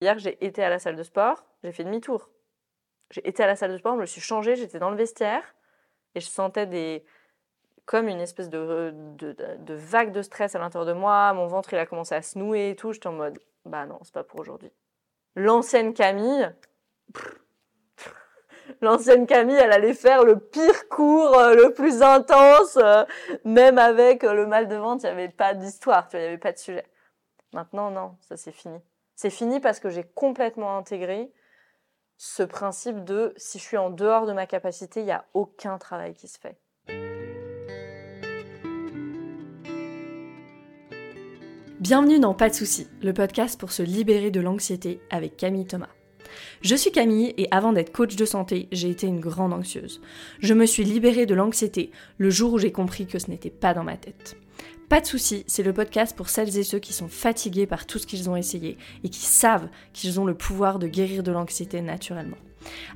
Hier, j'ai été à la salle de sport, j'ai fait demi-tour. J'ai été à la salle de sport, je me suis changée, j'étais dans le vestiaire et je sentais des comme une espèce de, de, vague de stress à l'intérieur de moi. Mon ventre, il a commencé à se nouer et tout. J'étais en mode, bah non, c'est pas pour aujourd'hui. L'ancienne Camille, l'ancienne Camille, elle allait faire le pire cours, euh, le plus intense, euh, même avec euh, le mal de ventre, il n'y avait pas d'histoire, il n'y avait pas de sujet. Maintenant, non, ça c'est fini. C'est fini parce que j'ai complètement intégré ce principe de si je suis en dehors de ma capacité, il n'y a aucun travail qui se fait. Bienvenue dans Pas de soucis, le podcast pour se libérer de l'anxiété avec Camille Thomas. Je suis Camille et avant d'être coach de santé, j'ai été une grande anxieuse. Je me suis libérée de l'anxiété le jour où j'ai compris que ce n'était pas dans ma tête. Pas de soucis, c'est le podcast pour celles et ceux qui sont fatigués par tout ce qu'ils ont essayé et qui savent qu'ils ont le pouvoir de guérir de l'anxiété naturellement.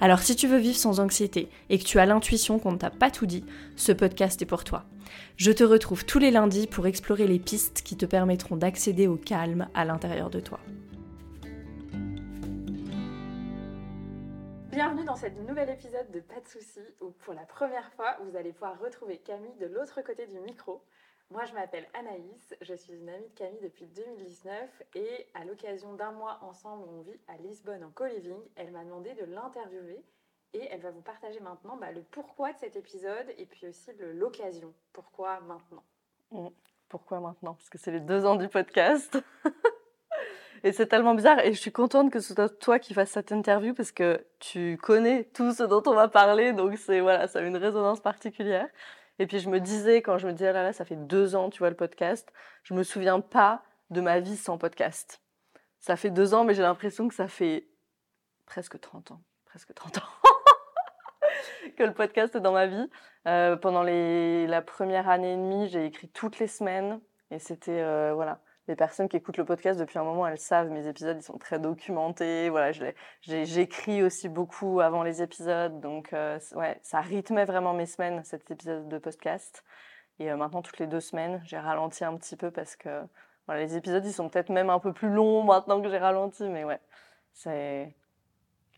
Alors si tu veux vivre sans anxiété et que tu as l'intuition qu'on ne t'a pas tout dit, ce podcast est pour toi. Je te retrouve tous les lundis pour explorer les pistes qui te permettront d'accéder au calme à l'intérieur de toi. Bienvenue dans cet nouvel épisode de Pas de soucis où pour la première fois vous allez pouvoir retrouver Camille de l'autre côté du micro moi, je m'appelle Anaïs, je suis une amie de Camille depuis 2019 et à l'occasion d'un mois ensemble, on vit à Lisbonne en co-living, elle m'a demandé de l'interviewer et elle va vous partager maintenant bah, le pourquoi de cet épisode et puis aussi l'occasion. Pourquoi maintenant? Mmh. Pourquoi maintenant? Parce que c'est les deux ans du podcast. et c'est tellement bizarre et je suis contente que ce soit toi qui fasses cette interview parce que tu connais tout ce dont on va parler donc voilà, ça a une résonance particulière. Et puis je me disais, quand je me disais, ah là là, ça fait deux ans, tu vois, le podcast, je me souviens pas de ma vie sans podcast. Ça fait deux ans, mais j'ai l'impression que ça fait presque 30 ans. Presque 30 ans. que le podcast est dans ma vie. Euh, pendant les, la première année et demie, j'ai écrit toutes les semaines. Et c'était, euh, voilà, les personnes qui écoutent le podcast depuis un moment, elles savent, mes épisodes, ils sont très documentés. Voilà, j'écris aussi beaucoup avant les épisodes. Donc, euh, ouais, ça rythmait vraiment mes semaines, cet épisode de podcast. Et euh, maintenant, toutes les deux semaines, j'ai ralenti un petit peu parce que voilà, les épisodes, ils sont peut-être même un peu plus longs maintenant que j'ai ralenti. Mais ouais, c'est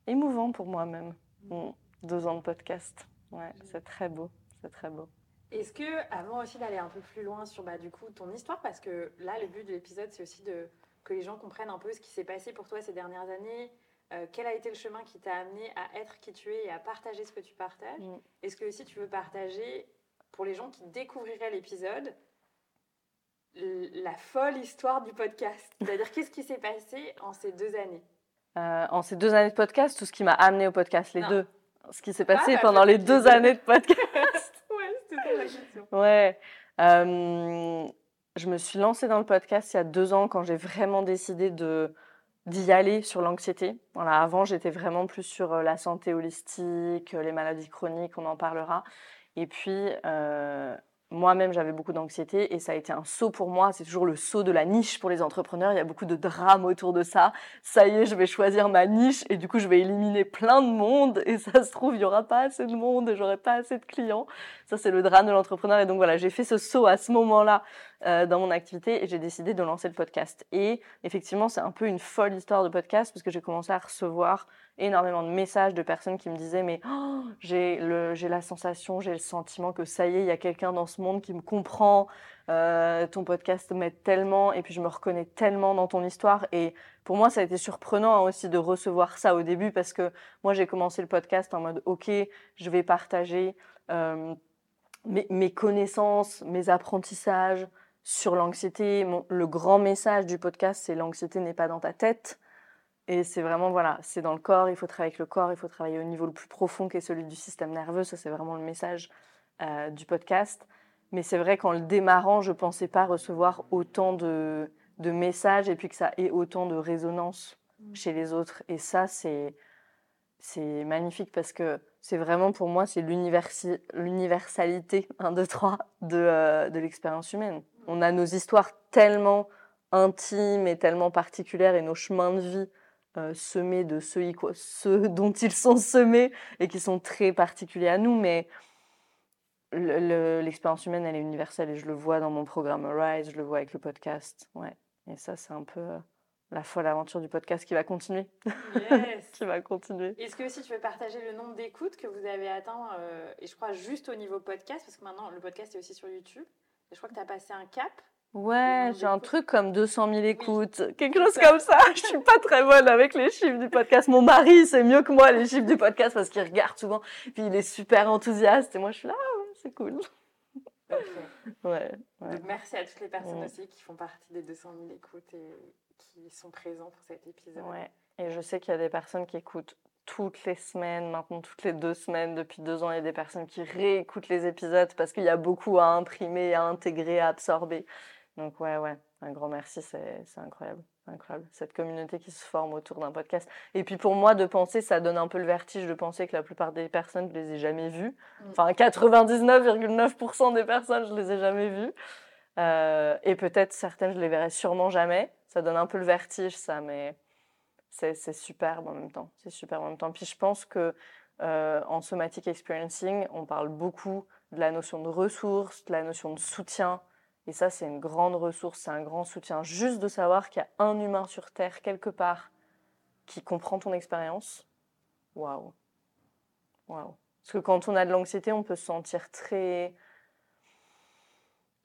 émouvant pour moi-même. Mmh. Deux ans de podcast. Ouais, c'est très beau. C'est très beau. Est-ce que, avant aussi d'aller un peu plus loin sur bah, du coup, ton histoire, parce que là, le but de l'épisode, c'est aussi de, que les gens comprennent un peu ce qui s'est passé pour toi ces dernières années, euh, quel a été le chemin qui t'a amené à être qui tu es et à partager ce que tu partages? Mm. Est-ce que aussi tu veux partager, pour les gens qui découvriraient l'épisode, la folle histoire du podcast? C'est-à-dire, qu'est-ce qui s'est passé en ces deux années? Euh, En ces deux années de podcast, tout ce qui m'a amené au podcast, les deux. Ce qui s'est passé ah, bah, pendant les deux années de podcast. Ouais. Euh, je me suis lancée dans le podcast il y a deux ans quand j'ai vraiment décidé de d'y aller sur l'anxiété. Voilà, avant j'étais vraiment plus sur euh, la santé holistique, les maladies chroniques, on en parlera. Et puis euh, moi-même, j'avais beaucoup d'anxiété et ça a été un saut pour moi. C'est toujours le saut de la niche pour les entrepreneurs. Il y a beaucoup de drames autour de ça. Ça y est, je vais choisir ma niche et du coup, je vais éliminer plein de monde et ça se trouve, il y aura pas assez de monde et j'aurai pas assez de clients. Ça, c'est le drame de l'entrepreneur. Et donc voilà, j'ai fait ce saut à ce moment-là euh, dans mon activité et j'ai décidé de lancer le podcast. Et effectivement, c'est un peu une folle histoire de podcast parce que j'ai commencé à recevoir énormément de messages de personnes qui me disaient mais oh, j'ai la sensation, j'ai le sentiment que ça y est, il y a quelqu'un dans ce monde qui me comprend. Euh, ton podcast m'aide tellement et puis je me reconnais tellement dans ton histoire et pour moi ça a été surprenant hein, aussi de recevoir ça au début parce que moi j'ai commencé le podcast en mode ok je vais partager euh, mes, mes, connaissances, mes apprentissages sur l'anxiété. Le grand message du podcast c'est l'anxiété n'est pas dans ta tête et c'est vraiment, voilà, c'est dans le corps, il faut travailler avec le corps, il faut travailler au niveau le plus profond qui est celui du système nerveux. Ça, c'est vraiment le message euh, du podcast. Mais c'est vrai qu'en le démarrant, je ne pensais pas recevoir autant de, de, messages et puis que ça ait autant de résonance mmh. chez les autres. Et ça, c'est c'est magnifique parce que c'est vraiment pour moi, c'est l'universalité, 1, 2, 3, de, euh, de l'expérience humaine. On a nos histoires tellement intimes et tellement particulières et nos chemins de vie euh, semés de ceux, ceux, dont ils sont semés et qui sont très particuliers à nous, mais l'expérience humaine, elle est universelle et je le vois dans mon programme Rise, je le vois avec le podcast. Ouais. Et ça, c'est un peu, la folle aventure du podcast qui va continuer. Yes. qui va continuer. Est-ce que aussi tu veux partager le nombre d'écoutes que vous avez atteint, euh, et je crois juste au niveau podcast, parce que maintenant le podcast est aussi sur YouTube, et je crois que tu as passé un cap. Ouais, j'ai un truc comme 200 000 écoutes, quelque chose comme ça. Je suis pas très bonne avec les chiffres du podcast. Mon mari, c'est mieux que moi les chiffres du podcast parce qu'il regarde souvent. Puis il est super enthousiaste et moi je suis là, ah ouais, c'est cool. Ouais, ouais. Donc merci à toutes les personnes aussi qui font partie des 200 000 écoutes et qui sont présents pour cet épisode. Ouais. Et je sais qu'il y a des personnes qui écoutent toutes les semaines, maintenant toutes les deux semaines, depuis deux ans, il y a des personnes qui réécoutent les épisodes parce qu'il y a beaucoup à imprimer, à intégrer, à absorber. Donc ouais, ouais, un grand merci, c'est incroyable. Incroyable, cette communauté qui se forme autour d'un podcast. Et puis pour moi, de penser, ça donne un peu le vertige de penser que la plupart des personnes, je les ai jamais vues. Mm. Enfin, 99,9% des personnes, je les ai jamais vues. Euh, et peut-être certaines, je les verrai sûrement jamais. Ça donne un peu le vertige, ça, mais c'est c'est superbe en même temps. C'est superbe en même temps. Puis je pense que euh, en somatic experiencing, on parle beaucoup de la notion de ressources, de la notion de soutien. Et ça, c'est une grande ressource, c'est un grand soutien. Juste de savoir qu'il y a un humain sur Terre, quelque part, qui comprend ton expérience. Waouh. Waouh. Parce que quand on a de l'anxiété, on peut se sentir très.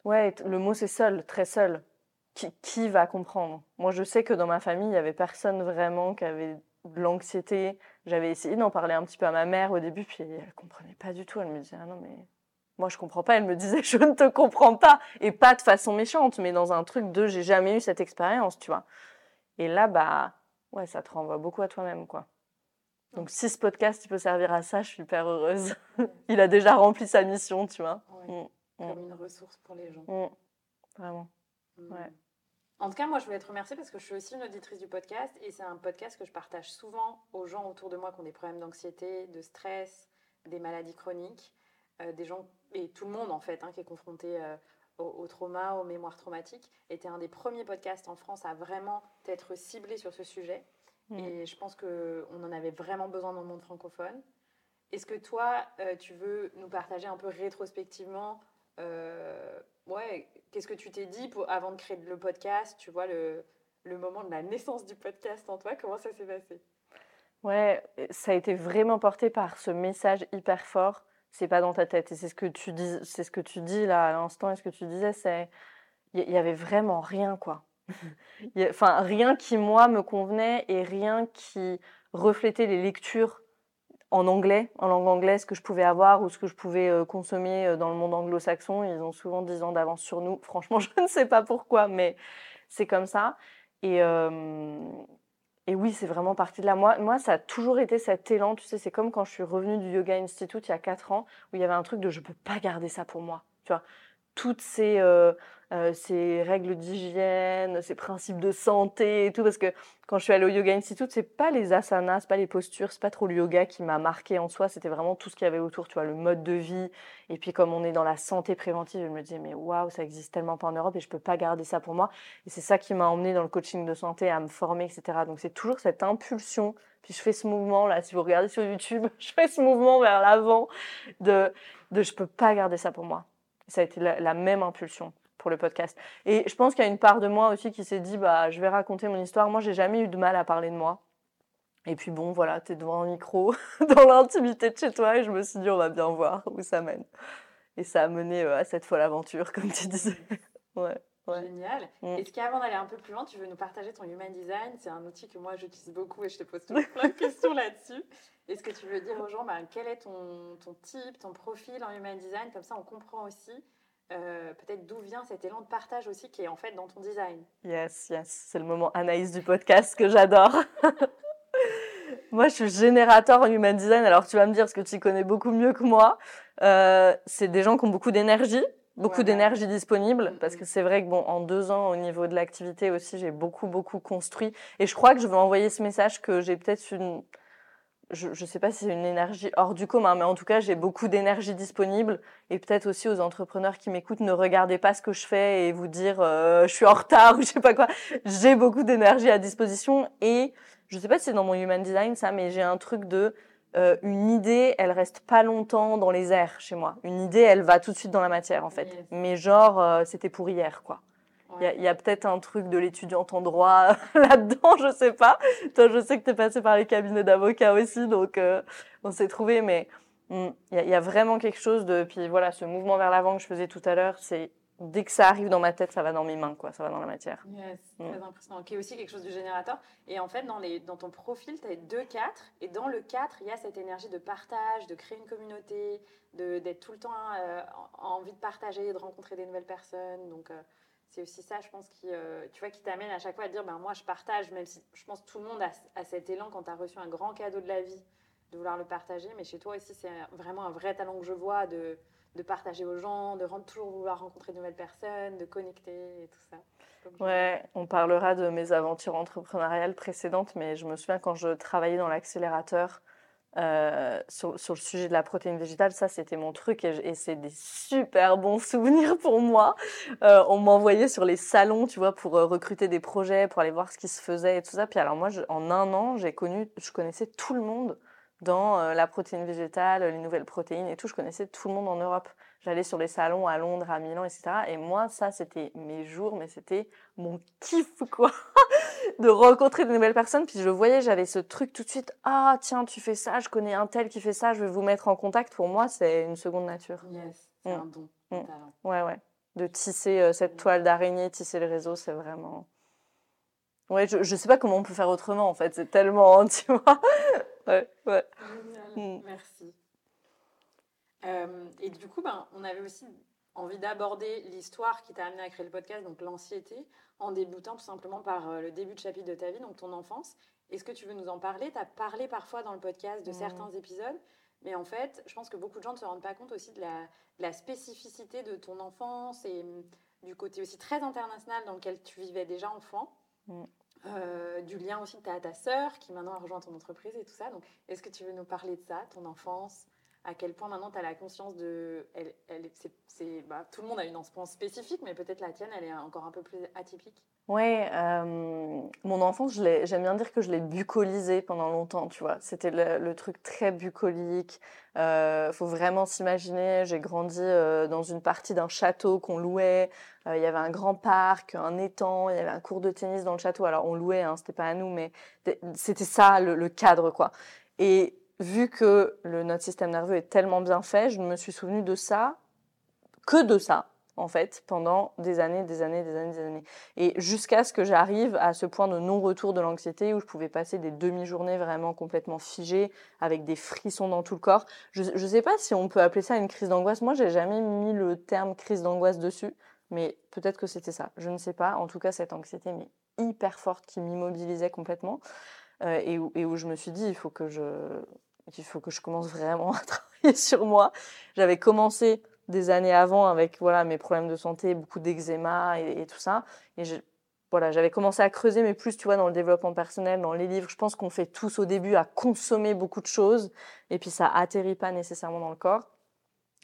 Ouais, le mot c'est seul, très seul. Qui, qui va comprendre? Moi, je sais que dans ma famille, il n'y avait personne vraiment qui avait de l'anxiété. J'avais essayé d'en parler un petit peu à ma mère au début, puis elle comprenait pas du tout. Elle me disait Ah non, mais moi, je comprends pas. Elle me disait Je ne te comprends pas. Et pas de façon méchante, mais dans un truc de J'ai jamais eu cette expérience, tu vois. Et là, bah, ouais, ça te renvoie beaucoup à toi-même, quoi. Donc, si ce podcast il peut servir à ça, je suis hyper heureuse. il a déjà rempli sa mission, tu vois. Ouais. Mm. Comme une ressource pour les gens. Mm. Vraiment. Mm. Ouais. En tout cas, moi, je voulais te remercier parce que je suis aussi une auditrice du podcast et c'est un podcast que je partage souvent aux gens autour de moi qui ont des problèmes d'anxiété, de stress, des maladies chroniques, des gens, et tout le monde en fait, hein, qui est confronté euh, au, au trauma, aux mémoires traumatiques. Et tu es un des premiers podcasts en France à vraiment être ciblé sur ce sujet. Mm. Et je pense qu'on en avait vraiment besoin dans le monde francophone. Est-ce que toi, euh, tu veux nous partager un peu rétrospectivement euh, ouais, qu'est-ce que tu t'es dit pour, avant de créer le podcast Tu vois, le, le moment de la naissance du podcast en toi, comment ça s'est passé? Ouais, ça a été vraiment porté par ce message hyper fort. C'est pas dans ta tête. Et c'est ce que tu dis, c'est ce que tu dis là à l'instant. Et ce que tu disais, c'est, il y, avait vraiment rien, quoi. Enfin, rien qui moi me convenait et rien qui reflétait les lectures en anglais, en langue anglaise que je pouvais avoir ou ce que je pouvais euh, consommer euh, dans le monde anglo-saxon. Ils ont souvent 10 ans d'avance sur nous. Franchement, je ne sais pas pourquoi, mais c'est comme ça. Et, euh, et oui, c'est vraiment parti de là. Moi, moi, ça a toujours été cet élan. Tu sais, c'est comme quand je suis revenue du Yoga Institute il y a 4 ans, où il y avait un truc de je peux pas garder ça pour moi. Tu vois, toutes ces, euh, euh, ces règles d'hygiène, ces principes de santé et tout. Parce que quand je suis allée au Yoga Institute, c'est pas les asanas, c'est pas les postures, c'est pas trop le yoga qui m'a marqué en soi. C'était vraiment tout ce qu'il y avait autour, tu vois, le mode de vie. Et puis, comme on est dans la santé préventive, je me disais, mais waouh, ça existe tellement pas en Europe et je peux pas garder ça pour moi. Et c'est ça qui m'a emmené dans le coaching de santé, à me former, etc. Donc, c'est toujours cette impulsion. Puis, je fais ce mouvement là, si vous regardez sur YouTube, je fais ce mouvement vers l'avant de, de je peux pas garder ça pour moi. Ça a été la même impulsion pour le podcast. Et je pense qu'il y a une part de moi aussi qui s'est dit, bah, je vais raconter mon histoire. Moi, j'ai jamais eu de mal à parler de moi. Et puis bon, voilà, tu es devant un micro, dans l'intimité de chez toi, et je me suis dit, on va bien voir où ça mène. Et ça a mené euh, à cette folle aventure, comme tu disais. ouais. Ouais. Génial. Mm. Est-ce qu'avant d'aller un peu plus loin, tu veux nous partager ton Human Design? C'est un outil que moi j'utilise beaucoup et je te pose toujours plein de questions là-dessus. Est-ce que tu veux dire aux gens bah, quel est ton, ton type, ton profil en Human Design? Comme ça, on comprend aussi euh, peut-être d'où vient cet élan de partage aussi qui est en fait dans ton design. Yes, yes, c'est le moment Anaïs du podcast que j'adore. moi, je suis générateur en human design. Alors, tu vas me dire, ce que tu connais beaucoup mieux que moi, euh, c'est des gens qui ont beaucoup d'énergie, beaucoup Ouais. d'énergie disponible. Mhm. Parce que c'est vrai que, bon, en deux ans, au niveau de l'activité aussi, j'ai beaucoup, beaucoup construit. Et je crois que je veux envoyer ce message que j'ai peut-être une. Je ne sais pas si c'est une énergie hors du commun, mais en tout cas, j'ai beaucoup d'énergie disponible. Et peut-être aussi aux entrepreneurs qui m'écoutent, ne regardez pas ce que je fais et vous dire euh, je suis en retard ou je sais pas quoi. J'ai beaucoup d'énergie à disposition et je sais pas si c'est dans mon human design ça, mais j'ai un truc de euh, une idée, elle reste pas longtemps dans les airs chez moi. Une idée, elle va tout de suite dans la matière en fait. Yes. Mais genre, euh, c'était pour hier quoi. Il y a, peut-être un truc de l'étudiante en droit là-dedans, je sais pas. Toi, je sais que tu es passé par les cabinets d'avocats aussi, donc euh, on s'est trouvé, mais hmm, il y, a vraiment quelque chose de. Puis voilà, ce mouvement vers l'avant que je faisais tout à l'heure, c'est dès que ça arrive dans ma tête, ça va dans mes mains, quoi, ça va dans la matière. Yes, mm. très impressionnant. Qui est aussi quelque chose du générateur. Et en fait, dans, les, dans ton profil, tu as deux 4. Et dans le 4, il y a cette énergie de partage, de créer une communauté, d'être tout le temps euh, envie de partager, de rencontrer des nouvelles personnes. Donc, euh, c'est aussi ça, je pense, qui, euh, tu vois, qui t'amène à chaque fois à dire ben, moi, je partage, même si je pense tout le monde a, cet élan quand tu as reçu un grand cadeau de la vie de vouloir le partager. Mais chez toi aussi, c'est vraiment un vrai talent que je vois de de partager aux gens, de toujours vouloir rencontrer de nouvelles personnes, de connecter et tout ça. Ouais, on parlera de mes aventures entrepreneuriales précédentes, mais je me souviens quand je travaillais dans l'accélérateur euh, sur, sur, le sujet de la protéine végétale, ça c'était mon truc et, c'est des super bons souvenirs pour moi. Euh, on m'envoyait sur les salons, tu vois, pour euh, recruter des projets, pour aller voir ce qui se faisait et tout ça. Puis alors moi, en un an, j'ai connu, je connaissais tout le monde dans euh, la protéine végétale, les nouvelles protéines et tout. Je connaissais tout le monde en Europe. J'allais sur les salons à Londres, à Milan, etc. Et moi, ça, c'était mes jours, mais c'était mon kiff, quoi, de rencontrer de nouvelles personnes. Puis je voyais, j'avais ce truc tout de suite. Ah, tiens, tu fais ça, je connais un tel qui fait ça, je vais vous mettre en contact. Pour moi, c'est une seconde nature. Yes, c'est mm. un don. Mm. Ouais, ouais. De tisser euh, cette toile d'araignée, tisser le réseau, c'est vraiment. Ouais, je, je sais pas comment on peut faire autrement, en fait. C'est tellement, tu vois ouais, ouais. Mm. Merci. Euh, et du coup, ben, on avait aussi envie d'aborder l'histoire qui t'a amené à créer le podcast, donc l'anxiété, en débutant tout simplement par euh, le début de chapitre de ta vie, donc ton enfance. Est-ce que tu veux nous en parler? Tu as parlé parfois dans le podcast de mm. certains épisodes, mais en fait, je pense que beaucoup de gens ne se rendent pas compte aussi de la, la spécificité de ton enfance et mm, du côté aussi très international dans lequel tu vivais déjà enfant. Euh, du lien aussi que tu as à ta sœur qui maintenant a rejoint ton entreprise et tout ça. Donc, est-ce que tu veux nous parler de ça, ton enfance? À quel point maintenant tu as la conscience de. Elle, elle, c'est, bah, tout le monde a une enfance spécifique, mais peut-être la tienne, elle est encore un peu plus atypique. Ouais, euh, mon enfance, j'aime bien dire que je l'ai bucolisée pendant longtemps, tu vois. C'était le, truc très bucolique. Euh, faut vraiment s'imaginer, j'ai grandi euh, dans une partie d'un château qu'on louait. Il y avait un grand parc, un étang, il y avait un cours de tennis dans le château. Alors on louait, hein, c'était pas à nous, mais c'était ça le, le, cadre, quoi. Et vu que le, notre système nerveux est tellement bien fait, je ne me suis souvenu de ça, que de ça, en fait, pendant des années, des années, des années, des années. Et jusqu'à ce que j'arrive à ce point de non-retour de l'anxiété où je pouvais passer des demi-journées vraiment complètement figées, avec des frissons dans tout le corps. Je ne sais pas si on peut appeler ça une crise d'angoisse. Moi, j'ai jamais mis le terme crise d'angoisse dessus, mais peut-être que c'était ça. Je ne sais pas. En tout cas, cette anxiété, mais hyper forte, qui m'immobilisait complètement. Euh, et, où, et où je me suis dit, il faut que je, il faut que je commence vraiment à travailler sur moi. J'avais commencé des années avant avec voilà mes problèmes de santé, beaucoup d'eczéma et, tout ça. Et je, voilà, j'avais commencé à creuser, mais plus tu vois dans le développement personnel, dans les livres. Je pense qu'on fait tous au début à consommer beaucoup de choses et puis ça atterrit pas nécessairement dans le corps.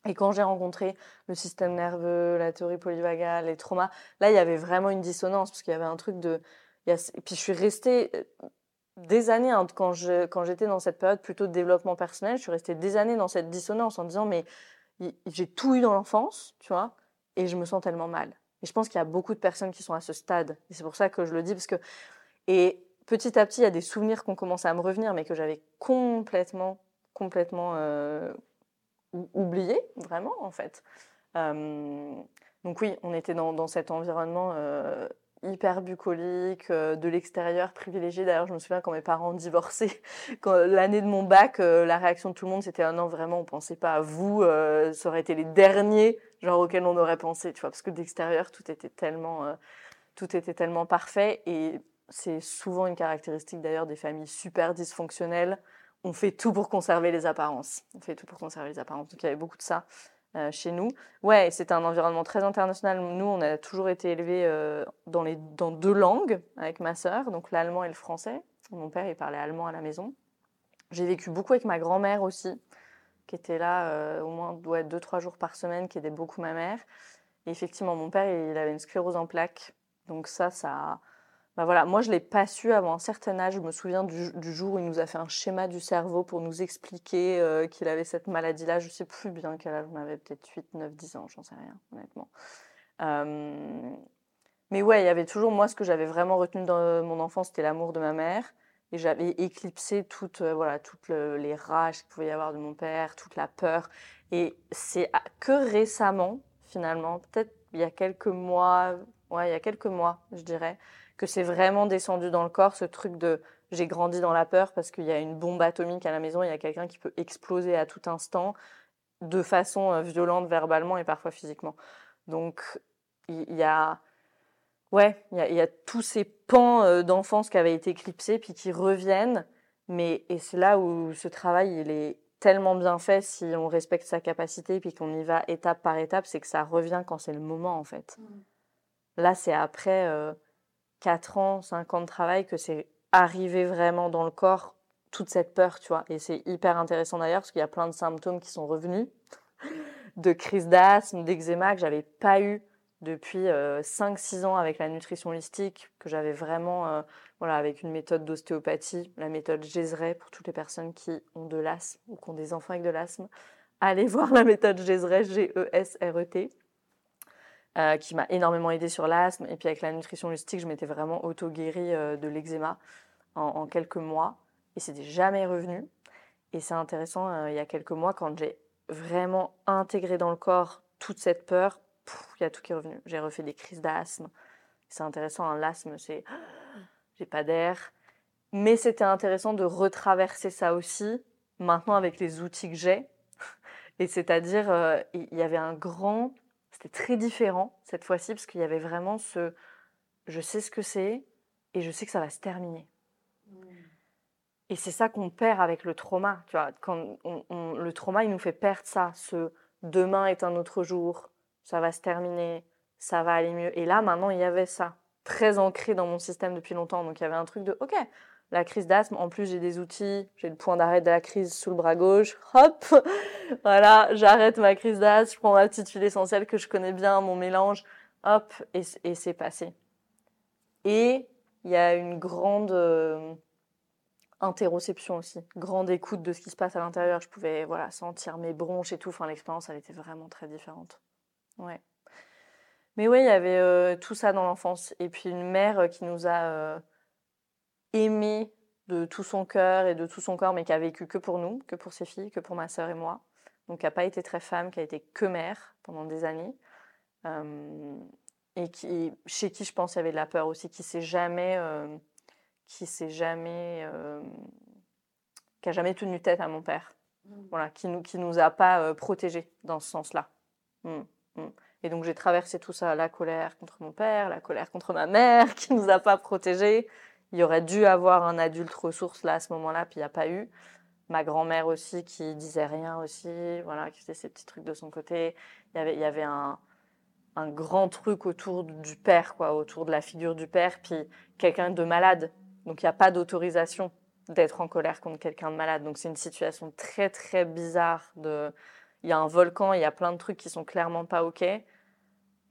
Et quand j'ai rencontré le système nerveux, la théorie polyvagale, les traumas, là il y avait vraiment une dissonance parce qu'il y avait un truc de. Et puis je suis restée euh, des années hein, quand j'étais dans cette période plutôt de développement personnel, je suis restée des années dans cette dissonance en disant mais j'ai tout eu dans l'enfance, tu vois, et je me sens tellement mal. Et je pense qu'il y a beaucoup de personnes qui sont à ce stade. Et c'est pour ça que je le dis, parce que. Et petit à petit, il y a des souvenirs qui ont commencé à me revenir, mais que j'avais complètement, complètement euh, oublié, vraiment, en fait. Euh, donc, oui, on était dans, dans cet environnement euh, hyper bucolique, euh, de l'extérieur, privilégié. D'ailleurs, je me souviens quand mes parents ont divorcé, l'année de mon bac, euh, la réaction de tout le monde, c'était ah non, vraiment, on pensait pas à vous, euh, ça aurait été les derniers, genre auxquels on aurait pensé, tu vois, parce que d'extérieur, tout était tellement, tout était tellement parfait. Et c'est souvent une caractéristique d'ailleurs des familles super dysfonctionnelles. On fait tout pour conserver les apparences. On fait tout pour conserver les apparences. Donc il y avait beaucoup de ça. Euh, chez nous. Ouais, c'est un environnement très international. Nous, on a toujours été élevés euh, dans, les, dans deux langues avec ma sœur, donc l'allemand et le français. Mon père, il parlait allemand à la maison. J'ai vécu beaucoup avec ma grand-mère aussi, qui était là euh, au moins deux, trois jours par semaine, qui aidait beaucoup ma mère. Et effectivement, mon père, il avait une sclérose en plaques. Donc ça, ça, bah voilà, moi je l'ai pas su avant un certain âge. Je me souviens du, jour où il nous a fait un schéma du cerveau pour nous expliquer euh, qu'il avait cette maladie-là. Je sais plus bien quel âge on avait, peut-être 8, 9, 10 ans, j'en sais rien, honnêtement. Euh, mais ouais, il y avait toujours, moi, ce que j'avais vraiment retenu dans mon enfance, c'était l'amour de ma mère. Et j'avais éclipsé toutes, euh, voilà, toutes les rages qu'il pouvait y avoir de mon père, toute la peur. Et c'est que récemment, finalement, peut-être il y a quelques mois, ouais, il y a quelques mois, je dirais, que c'est vraiment descendu dans le corps, ce truc de j'ai grandi dans la peur parce qu'il y a une bombe atomique à la maison, il y a quelqu'un qui peut exploser à tout instant de façon euh, violente verbalement et parfois physiquement. Donc il y a ouais, il y, a tous ces pans euh, d'enfance qui avaient été éclipsés puis qui reviennent. Mais et c'est là où ce travail il est tellement bien fait si on respecte sa capacité puis qu'on y va étape par étape, c'est que ça revient quand c'est le moment en fait. Mmh. Là, c'est après euh, 4 ans, 5 ans de travail que c'est arrivé vraiment dans le corps toute cette peur, tu vois. Et c'est hyper intéressant d'ailleurs parce qu'il y a plein de symptômes qui sont revenus, de crise d'asthme, d'eczéma que j'avais pas eu depuis 5-6 euh, ans avec la nutrition holistique, que j'avais vraiment, euh, voilà, avec une méthode d'ostéopathie, la méthode Gézeret pour toutes les personnes qui ont de l'asthme ou qui ont des enfants avec de l'asthme. Allez voir la méthode Gézeret, G-E-S-R-E-T. Euh, qui m'a énormément aidé sur l'asthme. Et puis avec la nutrition holistique, je m'étais vraiment auto-guérie de l'eczéma en, quelques mois. Et c'était jamais revenu. Et c'est intéressant, il y a quelques mois, quand j'ai vraiment intégré dans le corps toute cette peur, il y a tout qui est revenu. J'ai refait des crises d'asthme. C'est intéressant, hein, l'asthme, c'est j'ai pas d'air. Mais c'était intéressant de retraverser ça aussi, maintenant avec les outils que j'ai. Et c'est-à-dire, euh, il y avait un grand. C'était très différent cette fois-ci, parce qu'il y avait vraiment ce. Je sais ce que c'est, et je sais que ça va se terminer. Mmh. Et c'est ça qu'on perd avec le trauma. Tu vois, quand le trauma, il nous fait perdre ça. Ce demain est un autre jour, ça va se terminer, ça va aller mieux. Et là, maintenant, il y avait ça, très ancré dans mon système depuis longtemps. Donc, il y avait un truc de, OK, la crise d'asthme, en plus, j'ai des outils, j'ai le point d'arrêt de la crise sous le bras gauche. Hop, voilà, j'arrête ma crise d'asthme, je prends ma petite huile essentielle que je connais bien, mon mélange, hop, et, c'est passé. Et il y a une grande euh, interoception aussi, grande écoute de ce qui se passe à l'intérieur. Je pouvais voilà sentir mes bronches et tout. Enfin, l'expérience, elle était vraiment très différente. Ouais. Mais oui, il y avait euh, tout ça dans l'enfance. Et puis une mère euh, qui nous a aimés de tout son cœur et de tout son corps, mais qui a vécu que pour nous, que pour ses filles, que pour ma sœur et moi. Donc qui n'a pas été très femme, qui a été que mère pendant des années. et qui, chez qui je pense il y avait de la peur aussi, qui s'est jamais, qui s'est jamais, qui a jamais tenu tête à mon père. Mmh. Voilà, qui nous, qui nous a pas protégés dans ce sens-là. Mmh. Mm. Et donc j'ai traversé tout ça, la colère contre mon père, la colère contre ma mère qui nous a pas protégés. Il y aurait dû avoir un adulte ressource là à ce moment-là, puis il n'y a pas eu. Ma grand-mère aussi qui disait rien aussi, voilà, qui faisait ses petits trucs de son côté. Il y avait, un, grand truc autour du père, quoi, autour de la figure du père, puis quelqu'un de malade. Donc il n'y a pas d'autorisation d'être en colère contre quelqu'un de malade. Donc c'est une situation très très bizarre il y a un volcan, il y a plein de trucs qui sont clairement pas OK.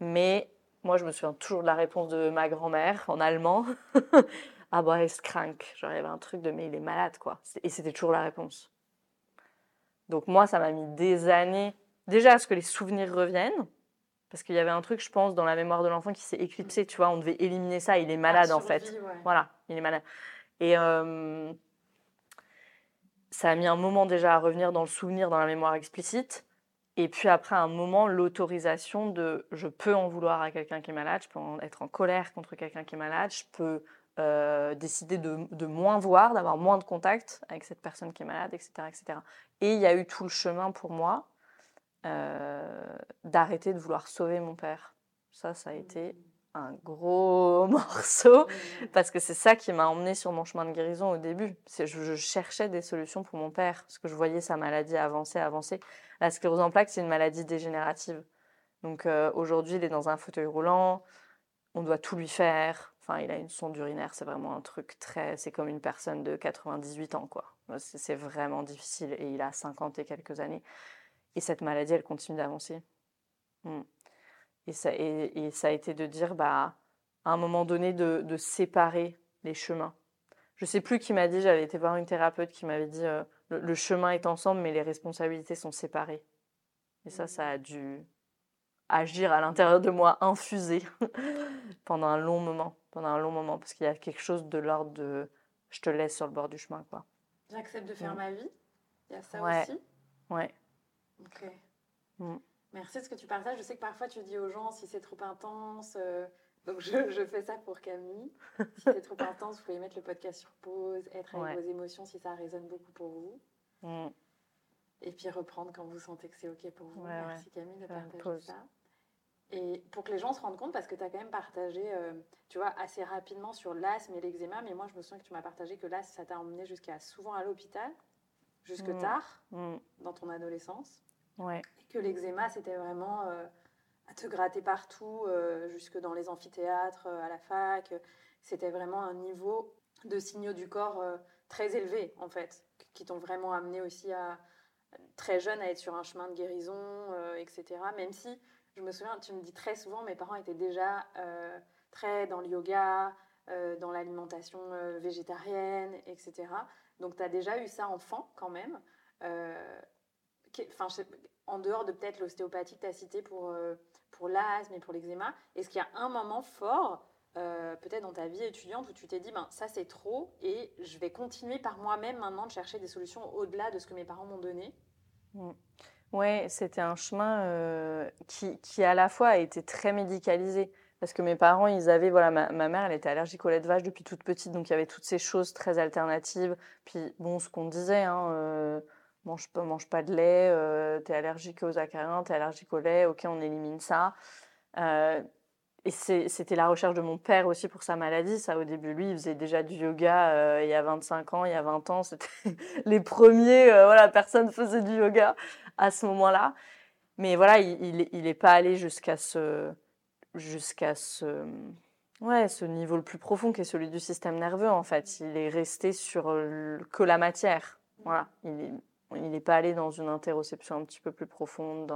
Mais moi, je me souviens toujours de la réponse de ma grand-mère en allemand. ah bah, est crank. Genre, il y avait un truc de mais il est malade, quoi. Et c'était toujours la réponse. Donc, moi, ça m'a mis des années déjà à ce que les souvenirs reviennent. Parce qu'il y avait un truc, je pense, dans la mémoire de l'enfant qui s'est éclipsé. Tu vois, on devait éliminer ça. Il est malade, en fait. Voilà, il est malade. Et. Euh, ça a mis un moment déjà à revenir dans le souvenir, dans la mémoire explicite. Et puis après un moment, l'autorisation de je peux en vouloir à quelqu'un qui est malade, je peux être en colère contre quelqu'un qui est malade, je peux euh, décider de, moins voir, d'avoir moins de contact avec cette personne qui est malade, etc. etc. Et il y a eu tout le chemin pour moi euh, d'arrêter de vouloir sauver mon père. Ça, ça a été un gros morceau parce que c'est ça qui m'a emmené sur mon chemin de guérison au début. Je, cherchais des solutions pour mon père parce que je voyais sa maladie avancer, avancer. La sclérose en plaques, c'est une maladie dégénérative. Donc euh, aujourd'hui, il est dans un fauteuil roulant, on doit tout lui faire. Enfin, il a une sonde urinaire, c'est vraiment un truc très. C'est comme une personne de 98 ans, quoi. C'est vraiment difficile et il a 50 et quelques années. Et cette maladie, elle continue d'avancer. Hmm. Et ça, et, ça a été de dire, bah, à un moment donné, de, séparer les chemins. Je sais plus qui m'a dit, j'avais été voir une thérapeute qui m'avait dit, euh, le, chemin est ensemble, mais les responsabilités sont séparées. Et ça, ça a dû agir à l'intérieur de moi, infuser pendant un long moment, pendant un long moment, parce qu'il y a quelque chose de l'ordre de je te laisse sur le bord du chemin, quoi. J'accepte de faire Mm. ma vie. Il y a ça Ouais. aussi. Ouais. Ok. Mm. Merci de ce que tu partages. Je sais que parfois tu dis aux gens si c'est trop intense. euh, donc je, je fais ça pour Camille. Si c'est trop intense, vous pouvez mettre le podcast sur pause, être avec Ouais. vos émotions si ça résonne beaucoup pour vous. Mm. Et puis reprendre quand vous sentez que c'est OK pour vous. Ouais, Merci Camille de partager ça. Et pour que les gens se rendent compte, parce que tu as quand même partagé, euh, tu vois, assez rapidement sur l'asthme et l'eczéma, mais moi je me souviens que tu m'as partagé que l'asthme, ça t'a emmené jusqu'à souvent à l'hôpital, jusque Mm. tard Mm. dans ton adolescence. Ouais. Et que l'eczéma, c'était vraiment euh, à te gratter partout, euh, jusque dans les amphithéâtres, à la fac. C'était vraiment un niveau de signaux du corps très élevé, en fait, qui t'ont vraiment amené aussi à très jeune à être sur un chemin de guérison, etc. Même si, je me souviens, tu me dis très souvent, mes parents étaient déjà euh, très dans le yoga, euh, dans l'alimentation euh, végétarienne, etc. Donc, tu as déjà eu ça enfant, quand même. En dehors de peut-être l'ostéopathie que tu as cité pour, pour l'asthme et pour l'eczéma, est-ce qu'il y a un moment fort, peut-être dans ta vie étudiante, où tu t'es dit, ben, ça c'est trop et je vais continuer par moi-même maintenant de chercher des solutions au-delà de ce que mes parents m'ont donné? Ouais, c'était un chemin euh, qui, qui à la fois a été très médicalisé. Parce que mes parents, ils avaient, voilà, ma, mère, elle était allergique au lait de vache depuis toute petite, donc il y avait toutes ces choses très alternatives. Puis, bon, ce qu'on disait, hein, euh, mange pas, mange pas de lait, euh, t'es allergique aux acariens, t'es allergique au lait, ok, on élimine ça. Et c'était la recherche de mon père aussi pour sa maladie. Ça, au début, lui, il faisait déjà du yoga euh, il y a 25 ans, il y a 20 ans. C'était les premiers, euh, voilà, personne faisait du yoga à ce moment-là. Mais voilà, il, il, il est pas allé jusqu'à ce, jusqu'à ce, ouais, ce niveau le plus profond qui est celui du système nerveux, en fait. Il est resté sur que la matière. Voilà. Il est, il n'est pas allé dans une interoception un petit peu plus profonde,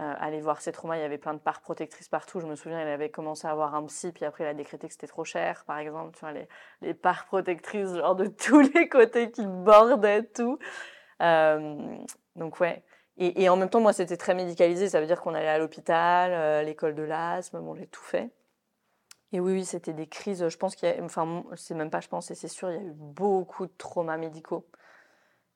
euh, aller voir ses traumas. Il y avait plein de parts protectrices partout. Je me souviens, il avait commencé à avoir un psy, puis après, il a décrété que c'était trop cher, par exemple. Tu vois, les, les parts protectrices, genre de tous les côtés qui bordaient tout. Euh, donc, ouais. Et, et en même temps, moi, c'était très médicalisé. Ça veut dire qu'on allait à l'hôpital, euh, l'école de l'asthme. Bon, j'ai tout fait. Et oui, oui, c'était des crises. Je pense qu'il y a, enfin, c'est même pas, je pense, c'est sûr, il y a eu beaucoup de traumas médicaux.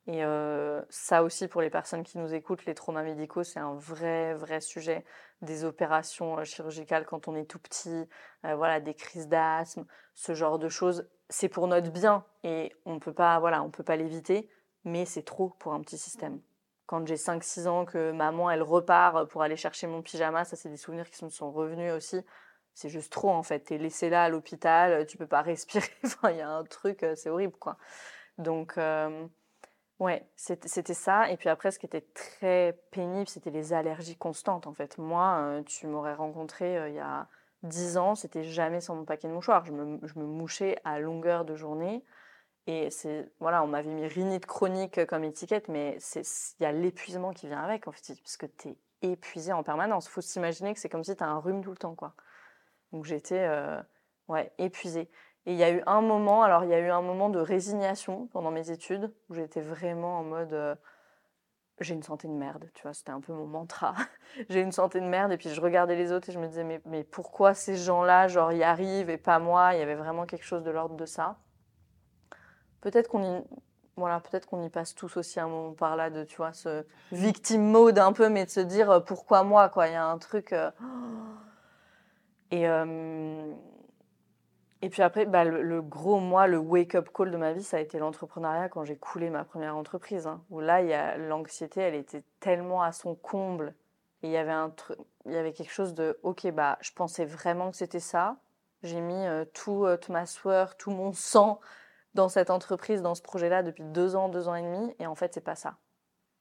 Et euh, ça aussi, pour les personnes qui nous écoutent, les traumas médicaux, c'est un vrai, vrai sujet. Des opérations euh, chirurgicales quand on est tout petit, euh, voilà, des crises d'asthme, ce genre de choses. C'est pour notre bien et on peut pas, voilà, on peut pas l'éviter, mais c'est trop pour un petit système. Quand j'ai 5-6 ans, que maman, elle repart pour aller chercher mon pyjama, ça, c'est des souvenirs qui me sont revenus aussi. C'est juste trop, en fait. T'es laissé là à l'hôpital, tu peux pas respirer. il y a un truc, c'est horrible, quoi. Donc, Ouais, c'était ça. Et puis après, ce qui était très pénible, c'était les allergies constantes, en fait. Moi, euh, tu m'aurais rencontré euh, il y a 10 ans, c'était jamais sans mon paquet de mouchoirs. Je me, mouchais à longueur de journée. Et c'est, voilà, on m'avait mis rhinite chronique comme étiquette, mais il y a l'épuisement qui vient avec, en fait, parce que tu es épuisé en permanence. faut s'imaginer que c'est comme si tu un rhume tout le temps, quoi. Donc j'étais, euh, ouais, épuisée. Et il y a eu un moment, alors il y a eu un moment de résignation pendant mes études où j'étais vraiment en mode euh, j'ai une santé de merde, tu vois, c'était un peu mon mantra. j'ai une santé de merde et puis je regardais les autres et je me disais mais, mais pourquoi ces gens-là genre y arrivent et pas moi? Il y avait vraiment quelque chose de l'ordre de ça. Peut-être qu'on y voilà, peut-être qu'on y passe tous aussi un moment par là de tu vois ce victim mode un peu mais de se dire euh, pourquoi moi quoi, il y a un truc euh, et et puis après, bah, le, gros, moi, le wake-up call de ma vie, ça a été l'entrepreneuriat quand j'ai coulé ma première entreprise. hein, où là, l'anxiété, elle était tellement à son comble. Et il y avait, un truc, il y avait quelque chose de, ok, bah, je pensais vraiment que c'était ça. J'ai mis euh, tout, euh, toute ma sueur, tout mon sang dans cette entreprise, dans ce projet-là, depuis deux ans, deux ans et demi. Et en fait, c'est pas ça.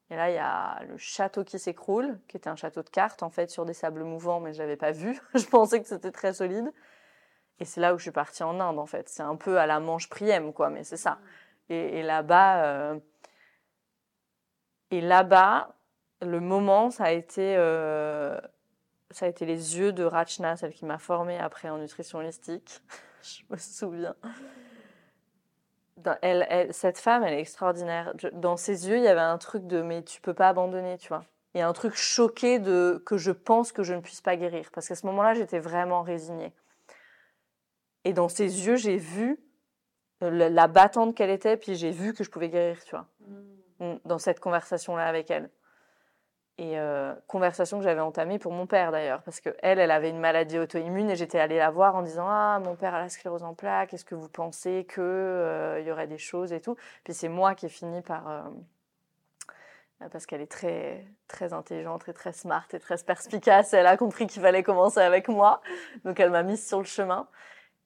Et là, il y a le château qui s'écroule, qui était un château de cartes, en fait, sur des sables mouvants, mais je l'avais pas vu. je pensais que c'était très solide. Et c'est là où je suis partie en Inde, en fait. C'est un peu à la manche priem, quoi, mais c'est ça. Et, et là-bas, euh... et là-bas, le moment, ça a été, euh... ça a été les yeux de Rachna, celle qui m'a formée après en nutrition holistique. je me souviens. Dans, elle, elle, cette femme, elle est extraordinaire. Dans ses yeux, il y avait un truc de mais tu peux pas abandonner, tu vois. et un truc choqué de que je pense que je ne puisse pas guérir. Parce qu'à ce moment-là, j'étais vraiment résignée. Et dans ses yeux, j'ai vu euh, la, battante qu'elle était, puis j'ai vu que je pouvais guérir, tu vois, mmh. Mm, dans cette conversation-là avec elle. Et euh, conversation que j'avais entamée pour mon père d'ailleurs, parce qu'elle, elle avait une maladie auto-immune et j'étais allée la voir en disant Ah, mon père a la sclérose en plaques, est-ce que vous pensez qu'il euh, y aurait des choses et tout Puis c'est moi qui ai fini par. parce qu'elle est très, très intelligente et très smart et très perspicace, elle a compris qu'il fallait commencer avec moi, donc elle m'a mise sur le chemin.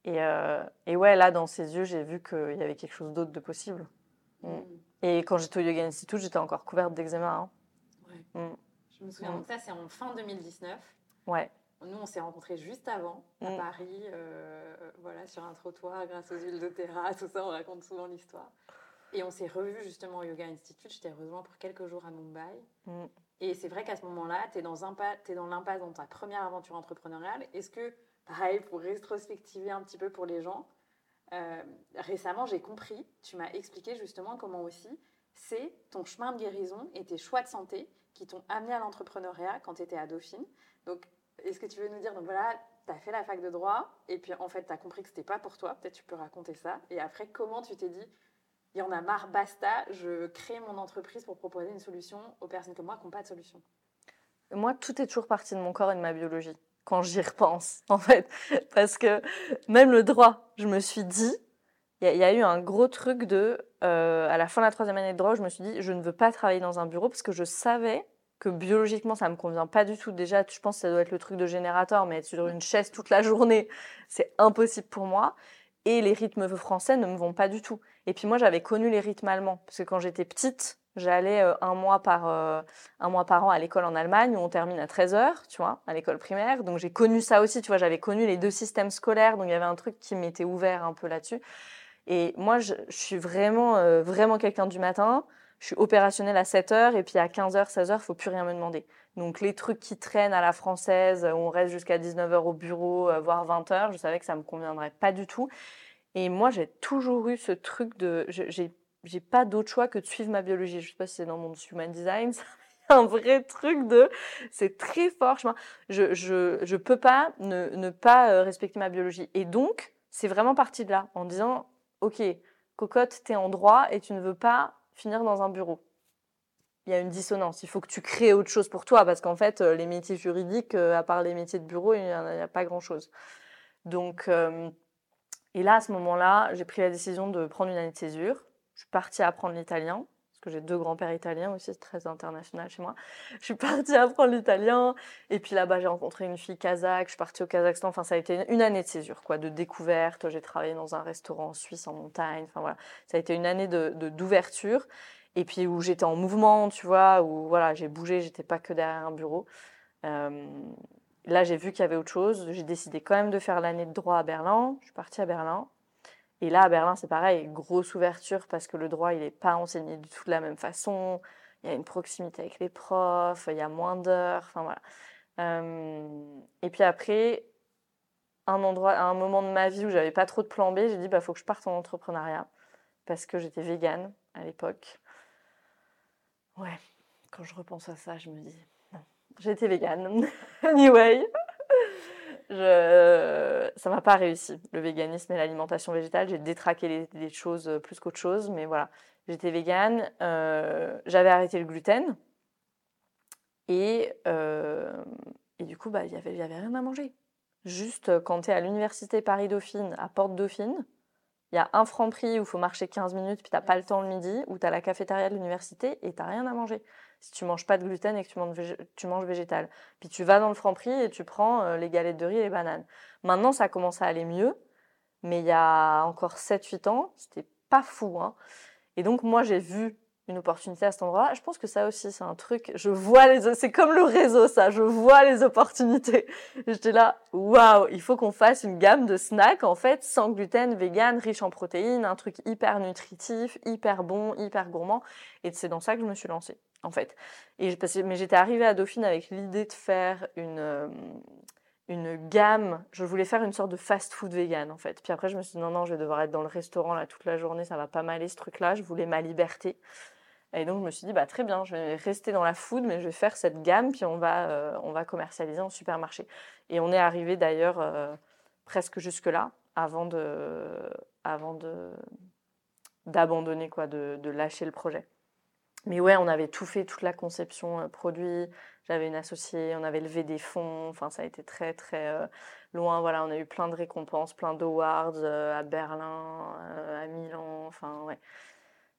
Et, euh, et, ouais, là, dans ses yeux, j'ai vu qu'il y avait quelque chose d'autre de possible. Mm. Mm. Et quand j'étais au Yoga Institute, j'étais encore couverte d'eczéma. Hein. Ouais. Mm. Je me souviens. Donc ça, c'est en fin 2019. Ouais. Nous, on s'est rencontrés juste avant, à Paris, euh, voilà, sur un trottoir, grâce aux huiles de terrasse, tout ça, on raconte souvent l'histoire. Et on s'est revus justement au Yoga Institute. T'ai rejoint pour quelques jours à Mumbai. Et c'est vrai qu'à ce moment-là, tu es dans, es dans l'impasse dans ta première aventure entrepreneuriale. Est-ce que pareil, pour rétrospectiver un petit peu pour les gens. Euh, récemment, j'ai compris, tu m'as expliqué justement comment aussi c'est ton chemin de guérison et tes choix de santé qui t'ont amené à l'entrepreneuriat quand tu étais à Dauphine. Donc, est-ce que tu veux nous dire, donc voilà, tu as fait la fac de droit et puis en fait, tu as compris que c'était pas pour toi, peut-être tu peux raconter ça. Et après, comment tu t'es dit, il y en a marre, basta, je crée mon entreprise pour proposer une solution aux personnes comme moi qui n'ont pas de solution? Moi, tout est toujours parti de mon corps et de ma biologie quand j'y repense, en fait. Parce que même le droit, je me suis dit, il y, a eu un gros truc de, euh, à la fin de la troisième année de droit, je me suis dit, je ne veux pas travailler dans un bureau parce que je savais que biologiquement, ça me convient pas du tout. Déjà, je pense que ça doit être le truc de générateur, mais être sur une chaise toute la journée, c'est impossible pour moi. Et les rythmes français ne me vont pas du tout. Et puis moi, j'avais connu les rythmes allemands, parce que quand j'étais petite, J'allais euh, un, mois par, euh, un mois par an à l'école en Allemagne où on termine à 13h, tu vois, à l'école primaire. Donc j'ai connu ça aussi, tu vois, j'avais connu les deux systèmes scolaires, donc il y avait un truc qui m'était ouvert un peu là-dessus. Et moi, je, suis vraiment, euh, vraiment quelqu'un du matin. Je suis opérationnelle à 7h et puis à 15h, 16h, il faut plus rien me demander. Donc les trucs qui traînent à la française, où on reste jusqu'à 19h au bureau, voire 20h, je savais que ça me conviendrait pas du tout. Et moi, j'ai toujours eu ce truc de... J'ai j'ai pas d'autre choix que de suivre ma biologie. Je sais pas si c'est dans mon human design, un vrai truc de, c'est très fort. Je, je, je peux pas ne, ne pas euh, respecter ma biologie. Et donc, c'est vraiment parti de là, en disant, ok, cocotte, t'es en droit et tu ne veux pas finir dans un bureau. Il y a une dissonance. Il faut que tu crées autre chose pour toi, parce qu'en fait, euh, les métiers juridiques, euh, à part les métiers de bureau, il n'y a, a, pas grand-chose. Donc, et là, à ce moment-là, j'ai pris la décision de prendre une année de césure je suis partie apprendre l'italien, parce que j'ai deux grands-pères italiens aussi, c'est très international chez moi. Je suis partie apprendre l'italien, et puis là-bas j'ai rencontré une fille kazakh, je suis partie au Kazakhstan, enfin ça a été une année de césure, quoi, de découverte. J'ai travaillé dans un restaurant en Suisse en montagne, enfin voilà, ça a été une année de d'ouverture, et puis où j'étais en mouvement, tu vois, où voilà, j'ai bougé, j'étais pas que derrière un bureau. Euh, là, j'ai vu qu'il y avait autre chose. J'ai décidé quand même de faire l'année de droit à Berlin. Je suis partie à Berlin. Et là, à Berlin, c'est pareil, grosse ouverture parce que le droit, il n'est pas enseigné du tout de la même façon. Il y a une proximité avec les profs, il y a moins d'heures, enfin voilà. Euh, et puis après, un endroit, un moment de ma vie où j'avais pas trop de plan B, j'ai dit, bah, faut que je parte en entrepreneuriat parce que j'étais végane à l'époque. Ouais, quand je repense à ça, je me dis, j'étais végane. anyway je, ça m'a pas réussi. Le véganisme et l'alimentation végétale, j'ai détraqué les, choses euh, plus qu'autre chose, mais voilà, j'étais végane, euh, j'avais arrêté le gluten et, euh, du coup, bah, il n'y avait, y avait rien à manger. Juste quand tu es à l'université Paris-Dauphine, à Porte-Dauphine, il y a un franc prix où il faut marcher 15 minutes, puis tu n'as pas le temps le midi, où tu as la cafétéria de l'université et tu n'as rien à manger si tu manges pas de gluten et que tu manges, végétal. Puis tu vas dans le Franprix et tu prends euh, les galettes de riz et les bananes. Maintenant, ça commence à aller mieux, mais il y a encore 7-8 ans, c'était pas fou. Hein. Et donc, moi, j'ai vu une opportunité à cet endroit. Je pense que ça aussi, c'est un truc. Je vois les. C'est comme le réseau, ça. Je vois les opportunités. J'étais là, waouh, il faut qu'on fasse une gamme de snacks, en fait, sans gluten, vegan, riche en protéines, un truc hyper nutritif, hyper bon, hyper gourmand. Et c'est dans ça que je me suis lancée, en fait. Mais j'étais arrivée à Dauphine avec l'idée de faire une. Euh, une gamme, je voulais faire une sorte de fast-food vegan en fait. Puis après je me suis dit non non, je vais devoir être dans le restaurant là toute la journée, ça va pas m'aller ce truc-là, je voulais ma liberté. Et donc, je me suis dit, bah, très bien, je vais rester dans la food, mais je vais faire cette gamme, puis on va, euh, on va commercialiser en supermarché. Et on est arrivé d'ailleurs euh, presque jusque-là, avant de, avant de, d'abandonner, quoi, de, de, lâcher le projet. Mais ouais, on avait tout fait, toute la conception euh, produit. J'avais une associée, on avait levé des fonds. Enfin, ça a été très, très loin. Voilà, on a eu plein de récompenses, plein d'awards à Berlin, à Milan. Enfin, ouais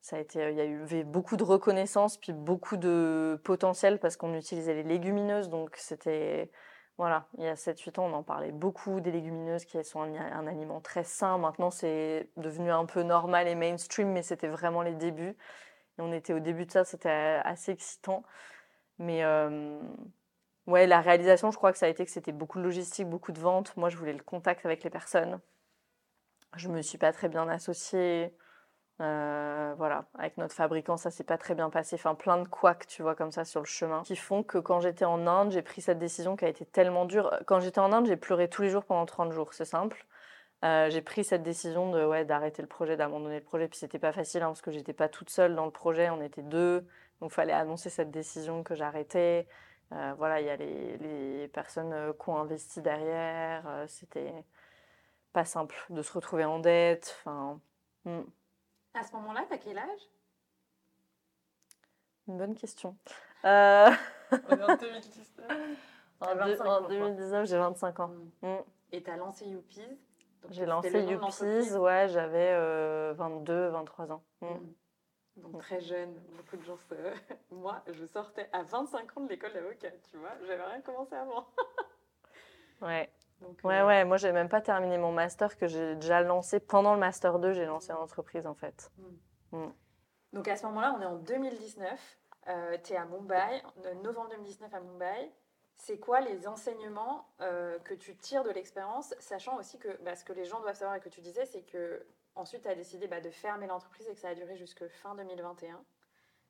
ça a été, euh, il y a eu beaucoup de reconnaissance, puis beaucoup de potentiel parce qu'on utilisait les légumineuses. Donc c'était, voilà, il y a 7-8 ans, on en parlait beaucoup des légumineuses qui sont un, aliment très sain. Maintenant, c'est devenu un peu normal et mainstream, mais c'était vraiment les débuts. On était au début de ça, c'était assez excitant. Mais euh, ouais, la réalisation, je crois que ça a été que c'était beaucoup de logistique, beaucoup de ventes. Moi, je voulais le contact avec les personnes. Je me suis pas très bien associée. Euh, voilà, avec notre fabricant, ça s'est pas très bien passé. Enfin, plein de couacs, tu vois, comme ça sur le chemin, qui font que quand j'étais en Inde, j'ai pris cette décision qui a été tellement dure. Quand j'étais en Inde, j'ai pleuré tous les jours pendant 30 jours, c'est simple. Euh, j'ai pris cette décision de ouais d'arrêter le projet, d'abandonner le projet. Puis c'était pas facile hein, parce que j'étais pas toute seule dans le projet, on était deux, donc fallait annoncer cette décision que j'arrêtais. Euh, voilà, il y a les, les personnes qui ont investi derrière. c'était pas simple de se retrouver en dette. Enfin. Hmm. À ce moment-là, tu as quel âge? Une bonne question. Euh... On est en 2019. en, 2019, j'ai 25 ans. Mm. Mm. Et tu as lancé Youpies? J'ai lancé Youpies, ouais, j'avais euh, 22, 23 ans. Mm. Donc très jeune, beaucoup de gens se... Moi, je sortais à 25 ans de l'école d'avocat, tu vois. J'avais rien commencé avant. ouais. ouais, euh, ouais, moi j'ai même pas terminé mon master que j'ai déjà lancé. Pendant le master 2, j'ai lancé l'entreprise en fait. Donc à ce moment-là, on est en 2019. Euh, tu es à Mumbai, novembre 2019 à Mumbai. C'est quoi les enseignements euh, que tu tires de l'expérience, sachant aussi que bah, ce que les gens doivent savoir et que tu disais, c'est que ensuite tu as décidé bah, de fermer l'entreprise et que ça a duré jusque fin 2021.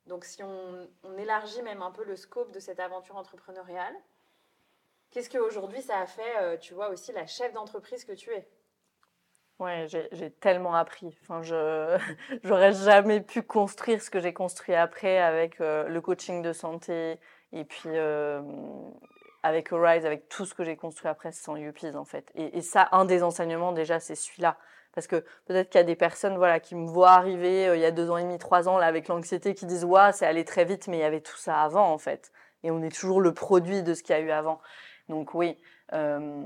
Donc si on, élargit même un peu le scope de cette aventure entrepreneuriale, Qu'est-ce qu'aujourd'hui ça a fait, euh, tu vois, aussi la chef d'entreprise que tu es? Ouais, j'ai tellement appris. Enfin, je j'aurais jamais pu construire ce que j'ai construit après avec euh, le coaching de santé et puis avec Arise, avec tout ce que j'ai construit après sans Youpies en fait. Et, ça, un des enseignements déjà, c'est celui-là. Parce que peut-être qu'il y a des personnes voilà, qui me voient arriver il y a deux ans et demi, trois ans, là, avec l'anxiété, qui disent Ouais, c'est allé très vite, mais il y avait tout ça avant en fait. Et on est toujours le produit de ce qu'il y a eu avant. Donc oui, euh,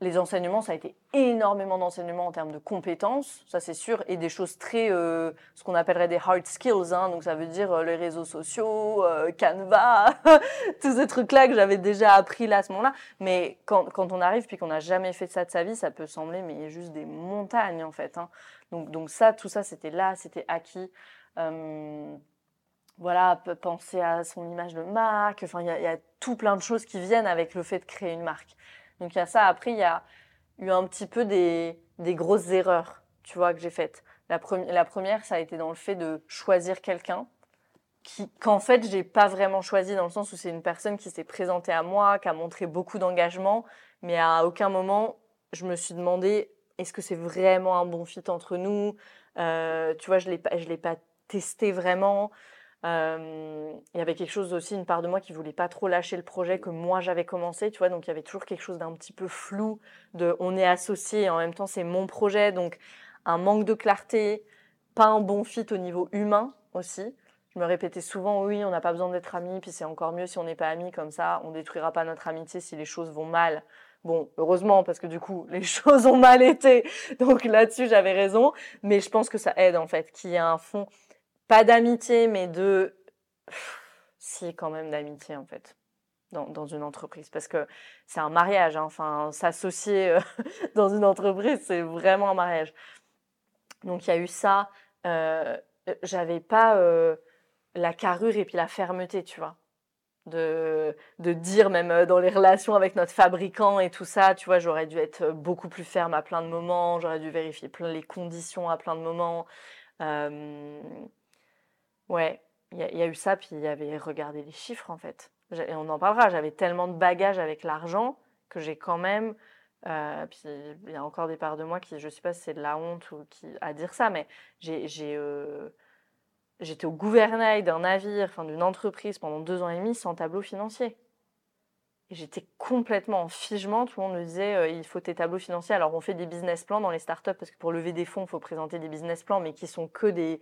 les enseignements, ça a été énormément d'enseignements en termes de compétences, ça c'est sûr, et des choses très, euh, ce qu'on appellerait des hard skills, hein, donc ça veut dire euh, les réseaux sociaux, Canva, tous ces trucs-là que j'avais déjà appris là à ce moment-là. Mais quand, quand on arrive puis qu'on n'a jamais fait ça de sa vie, ça peut sembler mais juste des montagnes en fait. Hein. Donc, donc ça, tout ça, c'était là, c'était acquis voilà, penser à son image de marque. Enfin, il y, a tout plein de choses qui viennent avec le fait de créer une marque. Donc il y a ça. Après, il y a eu un petit peu des, grosses erreurs, tu vois, que j'ai faites. La, première, ça a été dans le fait de choisir quelqu'un qu'en fait, j'ai pas vraiment choisi dans le sens où c'est une personne qui s'est présentée à moi, qui a montré beaucoup d'engagement, mais à aucun moment, je me suis demandé est-ce que c'est vraiment un bon fit entre nous? Euh, Tu vois, je l'ai je l'ai pas testé vraiment. Euh, il y avait quelque chose aussi, une part de moi qui voulait pas trop lâcher le projet que moi j'avais commencé, tu vois. Donc il y avait toujours quelque chose d'un petit peu flou, de on est associé en même temps c'est mon projet, donc un manque de clarté, pas un bon fit au niveau humain aussi. Je me répétais souvent, oui, on n'a pas besoin d'être amis, puis c'est encore mieux si on n'est pas amis comme ça, on détruira pas notre amitié si les choses vont mal. Bon, heureusement, parce que du coup, les choses ont mal été. Donc là-dessus, j'avais raison. Mais je pense que ça aide, en fait, qu'il y ait un fond pas d'amitié, mais de... Si, quand même d'amitié, en fait, dans, une entreprise. Parce que c'est un mariage, hein. enfin, s'associer euh, dans une entreprise, c'est vraiment un mariage. Donc, il y a eu ça. Euh, J'avais pas euh, la carrure et puis la fermeté, tu vois. De, dire, même dans les relations avec notre fabricant et tout ça, tu vois, j'aurais dû être beaucoup plus ferme à plein de moments, j'aurais dû vérifier plein les conditions à plein de moments. Ouais, il y, a eu ça, puis il y avait regardé les chiffres en fait. Et on en parlera, j'avais tellement de bagages avec l'argent que j'ai quand même. Euh, puis il y a encore des parts de moi qui, je sais pas si c'est de la honte ou qui à dire ça, mais euh, j'étais au gouvernail d'un navire, d'une entreprise pendant deux ans et demi sans tableau financier. J'étais complètement en figement. Tout le monde me disait euh, il faut tes tableaux financiers. Alors on fait des business plans dans les startups parce que pour lever des fonds, il faut présenter des business plans, mais qui sont que des,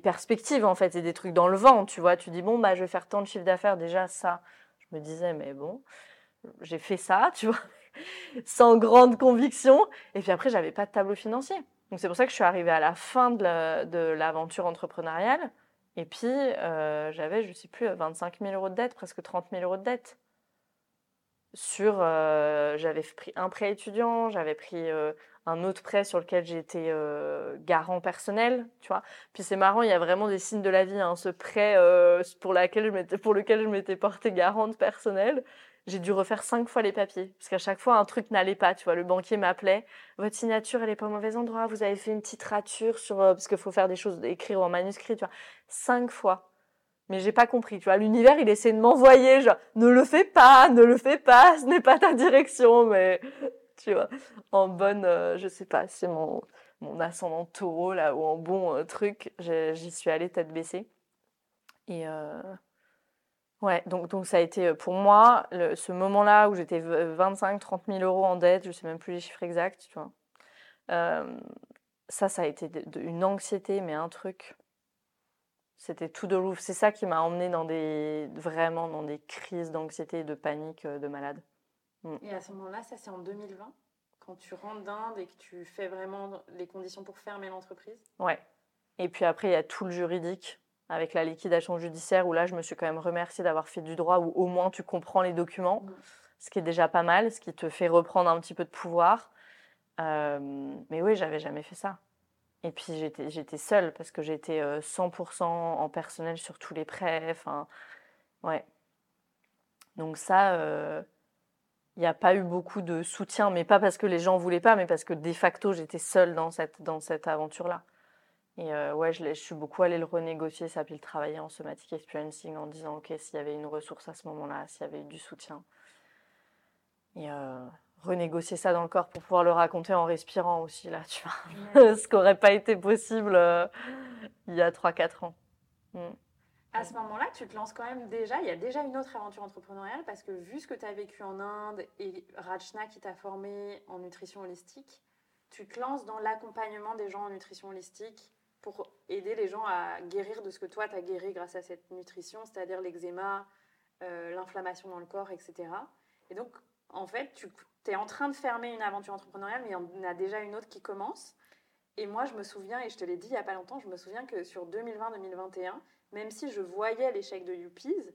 perspectives en fait, c'est des trucs dans le vent. Tu vois, tu dis bon bah je vais faire tant de chiffre d'affaires déjà ça. Je me disais mais bon, j'ai fait ça, tu vois, sans grande conviction. Et puis après j'avais pas de tableau financier. Donc c'est pour ça que je suis arrivée à la fin de l'aventure entrepreneuriale. Et puis euh, j'avais je sais plus 25 000 euros de dette, presque 30 000 euros de dette sur euh, j'avais pris un prêt étudiant, j'avais pris euh, un autre prêt sur lequel j'étais euh, garant personnel, tu vois. Puis c'est marrant, il y a vraiment des signes de la vie. Hein. Ce prêt pour, laquelle je pour lequel je m'étais portée garante personnelle, j'ai dû refaire cinq fois les papiers parce qu'à chaque fois un truc n'allait pas, tu vois. Le banquier m'appelait, votre signature elle est pas au mauvais endroit, vous avez fait une petite rature sur parce qu'il faut faire des choses, écrire en manuscrit, tu vois. Cinq fois mais j'ai pas compris. Tu vois, l'univers, il essaie de m'envoyer, genre, ne le fais pas, ne le fais pas, ce n'est pas ta direction, mais tu vois, en bonne, euh, je sais pas, c'est mon, mon ascendant taureau, là, ou en bon euh, truc, j'y suis allée tête baissée. Et euh, ouais, donc, donc ça a été pour moi, ce moment-là où j'étais 25, 30 000 euros en dette, je sais même plus les chiffres exacts, tu vois. ça, ça a été une anxiété, mais un truc c'était tout de l'ouf. C'est ça qui m'a emmené dans des vraiment dans des crises d'anxiété de panique euh, de malade. Mm. Et à ce moment-là, ça c'est en 2020, quand tu rentres d'Inde et que tu fais vraiment les conditions pour fermer l'entreprise? Ouais. Et puis après, il y a tout le juridique avec la liquidation judiciaire où là, je me suis quand même remerciée d'avoir fait du droit où au moins tu comprends les documents, mm. ce qui est déjà pas mal, ce qui te fait reprendre un petit peu de pouvoir. Euh, mais oui, j'avais jamais fait ça. Et puis j'étais, j'étais seule parce que j'étais 100% en personnel sur tous les prêts. Enfin, ouais. Donc ça, il n'y a pas eu beaucoup de soutien, mais pas parce que les gens voulaient pas, mais parce que de facto j'étais seule dans cette, dans cette aventure-là. Et ouais, je, suis beaucoup allée le renégocier, ça, puis le travailler en somatic experiencing en disant, OK, s'il y avait une ressource à ce moment-là, s'il y avait eu du soutien. Et renégocier ça dans le corps pour pouvoir le raconter en respirant aussi, là, tu vois. Ce qui n'aurait pas été possible euh, il y a 3-4 ans. Mm. À ce moment-là, tu te lances quand même déjà, il y a déjà une autre aventure entrepreneuriale parce que vu ce que tu as vécu en Inde et Rachna qui t'a formé en nutrition holistique, tu te lances dans l'accompagnement des gens en nutrition holistique pour aider les gens à guérir de ce que toi, tu as guéri grâce à cette nutrition, c'est-à-dire l'eczéma, euh, l'inflammation dans le corps, etc. Et donc, en fait, tu tu en train de fermer une aventure entrepreneuriale, mais il y en a déjà une autre qui commence. Et moi, je me souviens, et je te l'ai dit il n'y a pas longtemps, je me souviens que sur 2020-2021, même si je voyais l'échec de Youpies,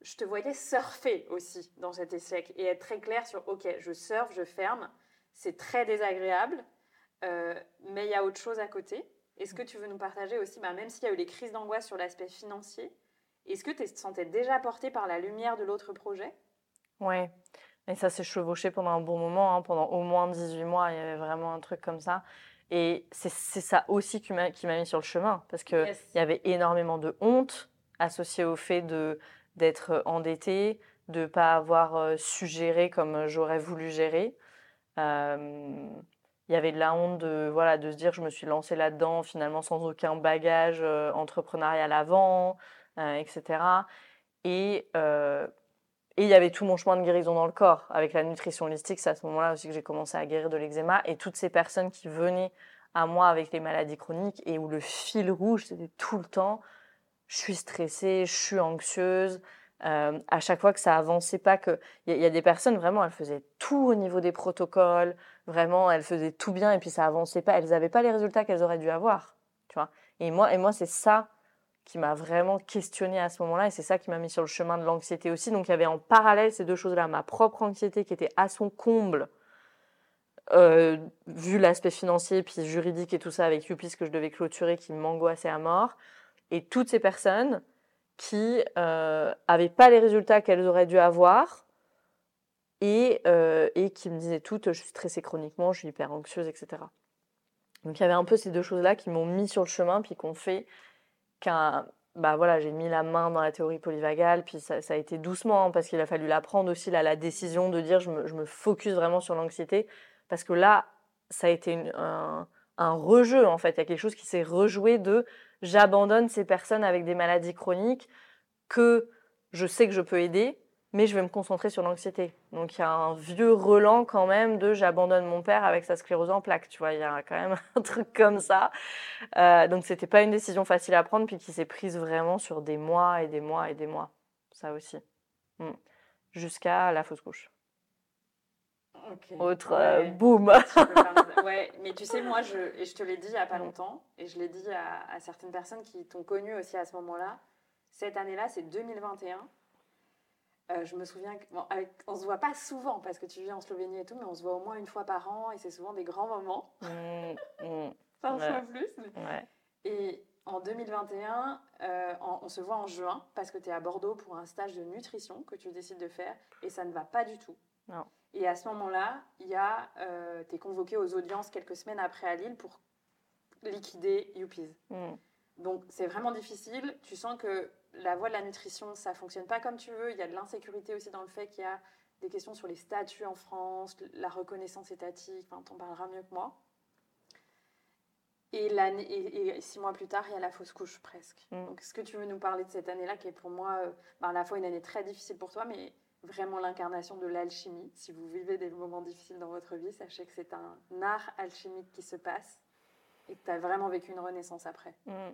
je te voyais surfer aussi dans cet échec et être très clair sur OK, je surfe, je ferme, c'est très désagréable, euh, mais il y a autre chose à côté. Est-ce que tu veux nous partager aussi, bah, même s'il y a eu les crises d'angoisse sur l'aspect financier, est-ce que tu te sentais déjà porté par la lumière de l'autre projet? Ouais. Et ça s'est chevauché pendant un bon moment, hein, pendant au moins 18 mois, il y avait vraiment un truc comme ça. Et c'est ça aussi qui m'a mis sur le chemin, parce qu'il il y avait énormément de honte associée au fait d'être endetté, de ne pas avoir euh, su gérer comme j'aurais voulu gérer. Euh, il y avait de la honte de, voilà, de se dire je me suis lancée là-dedans finalement sans aucun bagage euh, entrepreneurial avant, etc. Et et il y avait tout mon chemin de guérison dans le corps. Avec la nutrition holistique, c'est à ce moment-là aussi que j'ai commencé à guérir de l'eczéma. Et toutes ces personnes qui venaient à moi avec les maladies chroniques et où le fil rouge, c'était tout le temps, je suis stressée, je suis anxieuse. Euh, à chaque fois que ça avançait pas, que il y, a des personnes vraiment, elles faisaient tout au niveau des protocoles, vraiment, elles faisaient tout bien et puis ça avançait pas, elles n'avaient pas les résultats qu'elles auraient dû avoir, tu vois. Et moi, et moi, c'est ça qui m'a vraiment questionné à ce moment-là et c'est ça qui m'a mis sur le chemin de l'anxiété aussi. Donc il y avait en parallèle ces deux choses-là, ma propre anxiété qui était à son comble, euh, vu l'aspect financier puis juridique et tout ça avec Youpis que je devais clôturer qui m'angoissait à mort, et toutes ces personnes qui euh, avaient pas les résultats qu'elles auraient dû avoir et, euh, et qui me disaient toutes je suis stressée chroniquement, je suis hyper anxieuse, etc. Donc il y avait un peu ces deux choses-là qui m'ont mis sur le chemin puis qu'on fait bah voilà, j'ai mis la main dans la théorie polyvagale, puis ça, a été doucement, hein, parce qu'il a fallu la prendre aussi, la décision de dire je me, je focus vraiment sur l'anxiété, parce que là, ça a été un, un rejeu en fait. Il y a quelque chose qui s'est rejoué de j'abandonne ces personnes avec des maladies chroniques que je sais que je peux aider, mais je vais me concentrer sur l'anxiété. Donc il y a un vieux relan quand même de j'abandonne mon père avec sa sclérose en plaques, tu vois, il y a quand même un truc comme ça. Euh, donc c'était pas une décision facile à prendre, puis qui s'est prise vraiment sur des mois et des mois et des mois, ça aussi, mm. jusqu'à la fausse couche. Autre euh, boom. ouais, mais tu sais, moi, je, et je te l'ai dit il n'y a pas longtemps, et je l'ai dit à, à, certaines personnes qui t'ont connu aussi à ce moment-là. Cette année-là, c'est 2021. Euh, je me souviens qu'on on se voit pas souvent parce que tu vis en Slovénie et tout, mais on se voit au moins une fois par an et c'est souvent des grands moments. Mmh, mmh. ouais. plus. Ouais. Et en 2021, euh, on se voit en juin parce que tu es à Bordeaux pour un stage de nutrition que tu décides de faire et ça ne va pas du tout. Non. Et à ce moment-là, euh, tu es convoqué aux audiences quelques semaines après à Lille pour liquider Youpies. Mmh. Donc c'est vraiment difficile. Tu sens que la voie de la nutrition, ça fonctionne pas comme tu veux. Il y a de l'insécurité aussi dans le fait qu'il y a des questions sur les statuts en France, la reconnaissance étatique, enfin, t'en parleras mieux que moi. Et, et, six mois plus tard, il y a la fausse couche presque. Mm. Donc, est-ce que tu veux nous parler de cette année-là qui est pour moi euh, ben, à la fois une année très difficile pour toi, mais vraiment l'incarnation de l'alchimie Si vous vivez des moments difficiles dans votre vie, sachez que c'est un art alchimique qui se passe et que tu as vraiment vécu une renaissance après. Mm.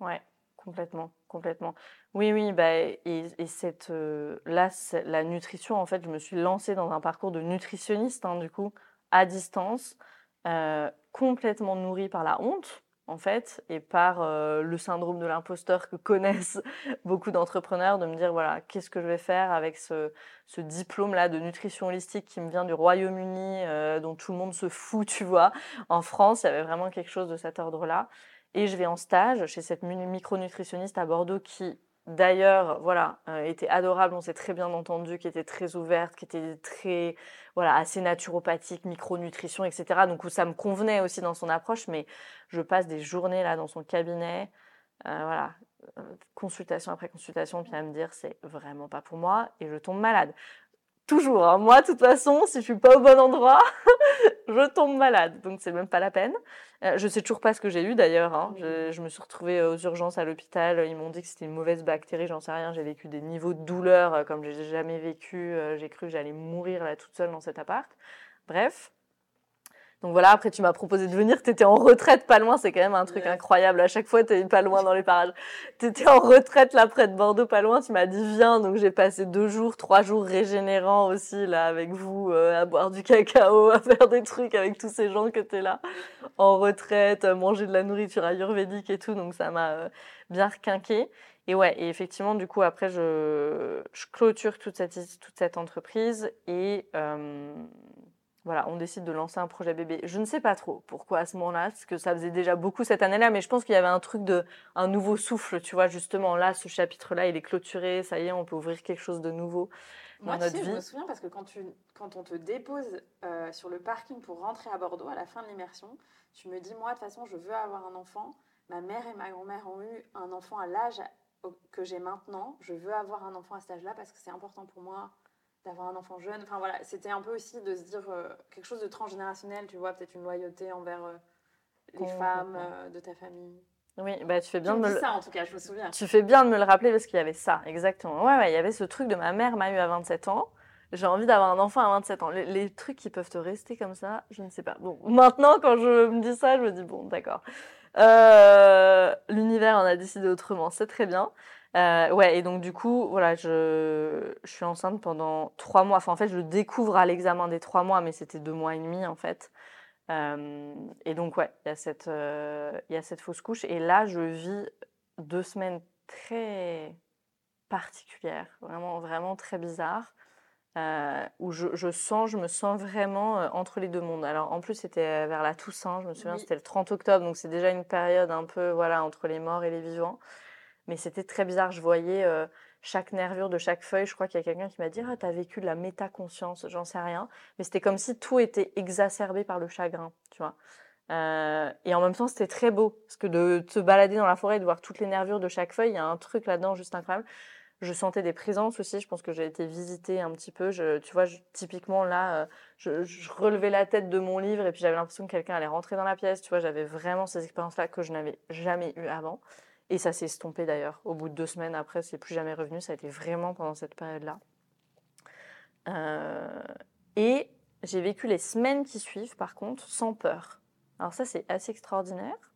Ouais. Complètement, complètement. Oui, oui, bah, et, cette, euh, là, la nutrition, en fait, je me suis lancée dans un parcours de nutritionniste, hein, du coup, à distance, euh, complètement nourrie par la honte, en fait, et par euh, le syndrome de l'imposteur que connaissent beaucoup d'entrepreneurs, de me dire, voilà, qu'est-ce que je vais faire avec ce, ce diplôme-là de nutrition holistique qui me vient du Royaume-Uni, dont tout le monde se fout, tu vois. En France, il y avait vraiment quelque chose de cet ordre-là. Et je vais en stage chez cette micronutritionniste à Bordeaux qui, d'ailleurs, voilà, euh, était adorable, on s'est très bien entendu, qui était très ouverte, qui était très, voilà, assez naturopathique, micronutrition, etc. Donc ça me convenait aussi dans son approche, mais je passe des journées là dans son cabinet, euh, voilà, euh, consultation après consultation, puis à me dire c'est vraiment pas pour moi et je tombe malade. Toujours, hein. moi de toute façon, si je suis pas au bon endroit, je tombe malade, donc c'est même pas la peine. Euh, je sais toujours pas ce que j'ai eu d'ailleurs. Hein. Je, me suis retrouvée euh, aux urgences à l'hôpital. Ils m'ont dit que c'était une mauvaise bactérie, j'en sais rien. J'ai vécu des niveaux de douleur euh, comme j'ai jamais vécu. j'ai cru que j'allais mourir là toute seule dans cet appart. Bref. Donc voilà, après tu m'as proposé de venir, tu étais en retraite pas loin, c'est quand même un truc incroyable. À chaque fois, tu pas loin dans les parages. Tu étais en retraite là près de Bordeaux, pas loin, tu m'as dit viens. Donc j'ai passé deux jours, trois jours régénérants aussi là avec vous, euh, à boire du cacao, à faire des trucs avec tous ces gens qui étaient là en retraite, à manger de la nourriture ayurvédique et tout. Donc ça m'a euh, bien requinqué. Et ouais, et effectivement, du coup, après, je, je clôture toute cette, toute cette entreprise et euh, voilà, on décide de lancer un projet bébé. Je ne sais pas trop pourquoi à ce moment-là, parce que ça faisait déjà beaucoup cette année-là, mais je pense qu'il y avait un truc de un nouveau souffle, tu vois, justement là, ce chapitre-là, il est clôturé, ça y est, on peut ouvrir quelque chose de nouveau dans notre vie. Je me souviens parce que quand, tu, quand on te dépose euh, sur le parking pour rentrer à Bordeaux à la fin de l'immersion, tu me dis, moi, de toute façon, je veux avoir un enfant. Ma mère et ma grand-mère ont eu un enfant à l'âge que j'ai maintenant. Je veux avoir un enfant à cet âge-là parce que c'est important pour moi d'avoir un enfant jeune. Enfin voilà, c'était un peu aussi de se dire euh, quelque chose de transgénérationnel, tu vois, peut-être une loyauté envers euh, les femmes euh, de ta famille. Oui, bah tu fais bien de me le... ça en tout cas, je me souviens. Tu fais bien de me le rappeler parce qu'il y avait ça, exactement. Ouais, ouais, il y avait ce truc de ma mère m'a eu à 27 ans. J'ai envie d'avoir un enfant à 27 ans. Les, trucs qui peuvent te rester comme ça, je ne sais pas. Bon, maintenant, quand je me dis ça, je me dis, bon, d'accord. L'univers en a décidé autrement, c'est très bien. Euh, ouais, et donc du coup, voilà, je, je suis enceinte pendant trois mois. Enfin, en fait, je le découvre à l'examen des trois mois, mais c'était deux mois et demi, en fait. Euh, et donc, ouais, il y, a cette, euh, y a cette fausse couche. Et là, je vis deux semaines très particulières, vraiment, vraiment très bizarres. Euh, où je, je, sens, je me sens vraiment euh, entre les deux mondes. Alors en plus c'était vers la Toussaint, je me souviens, c'était le 30 octobre, donc c'est déjà une période un peu voilà entre les morts et les vivants. Mais c'était très bizarre. Je voyais euh, chaque nervure de chaque feuille. Je crois qu'il y a quelqu'un qui m'a dit Ah, t'as vécu de la métaconscience. J'en sais rien. Mais c'était comme si tout était exacerbé par le chagrin, tu vois. Euh, et en même temps, c'était très beau. Parce que de te balader dans la forêt et de voir toutes les nervures de chaque feuille, il y a un truc là-dedans juste incroyable. je sentais des présences aussi. Je pense que j'ai été visitée un petit peu. Tu vois, typiquement là, euh, je, je, relevais la tête de mon livre et puis j'avais l'impression que quelqu'un allait rentrer dans la pièce. Tu vois, j'avais vraiment ces expériences-là que je n'avais jamais eues avant. Et ça s'est estompé d'ailleurs. Au bout de deux semaines après, c'est plus jamais revenu. Ça a été vraiment pendant cette période-là. Euh, et j'ai vécu les semaines qui suivent, par contre, sans peur. Alors ça, c'est assez extraordinaire.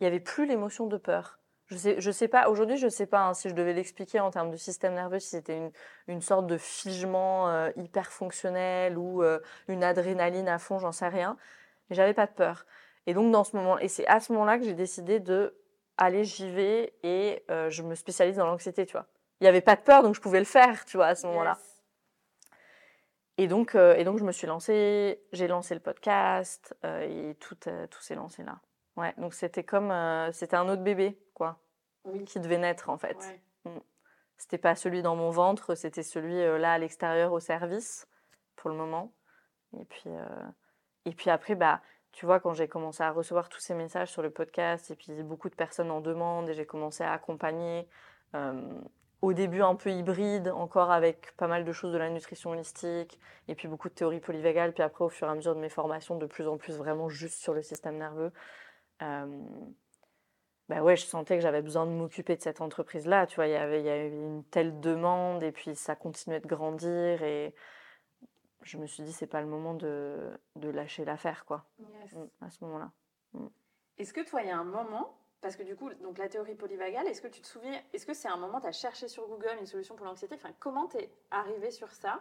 Il n'y avait plus l'émotion de peur. Je sais, je sais pas, aujourd'hui, je sais pas hein, si je devais l'expliquer en termes de système nerveux, si c'était une, une, sorte de figement euh, hyper fonctionnel ou euh, une adrénaline à fond, j'en sais rien. Mais j'avais pas de peur. Et donc, dans ce moment, et c'est à ce moment-là que j'ai décidé de aller, j'y vais et euh, je me spécialise dans l'anxiété, tu vois. Il n'y avait pas de peur, donc je pouvais le faire, tu vois, à ce moment-là. Et donc, euh, et donc, je me suis lancée, j'ai lancé le podcast euh, et tout, tout s'est lancé là. Ouais, donc c'était comme, c'était un autre bébé, quoi, oui. qui devait naître en fait. Ouais. Mm. C'était pas celui dans mon ventre, c'était celui là à l'extérieur au service pour le moment. Et puis, et puis après, bah, tu vois, quand j'ai commencé à recevoir tous ces messages sur le podcast et puis beaucoup de personnes en demandent et j'ai commencé à accompagner au début un peu hybride, encore avec pas mal de choses de la nutrition holistique, et puis beaucoup de théories polyvagales, puis après au fur et à mesure de mes formations, de plus en plus vraiment juste sur le système nerveux. Euh, ouais, je sentais que j'avais besoin de m'occuper de cette entreprise-là, tu vois, il y avait, il y avait une telle demande, et puis ça continuait de grandir, et je me suis dit, c'est pas le moment de, de lâcher l'affaire, quoi, Yes. mm, à ce moment-là. Mm. Est-ce que toi, il y a un moment, parce que du coup, donc la théorie polyvagale, est-ce que tu te souviens, est-ce que c'est un moment, tu as cherché sur Google une solution pour l'anxiété? Enfin, comment t'es arrivé sur ça?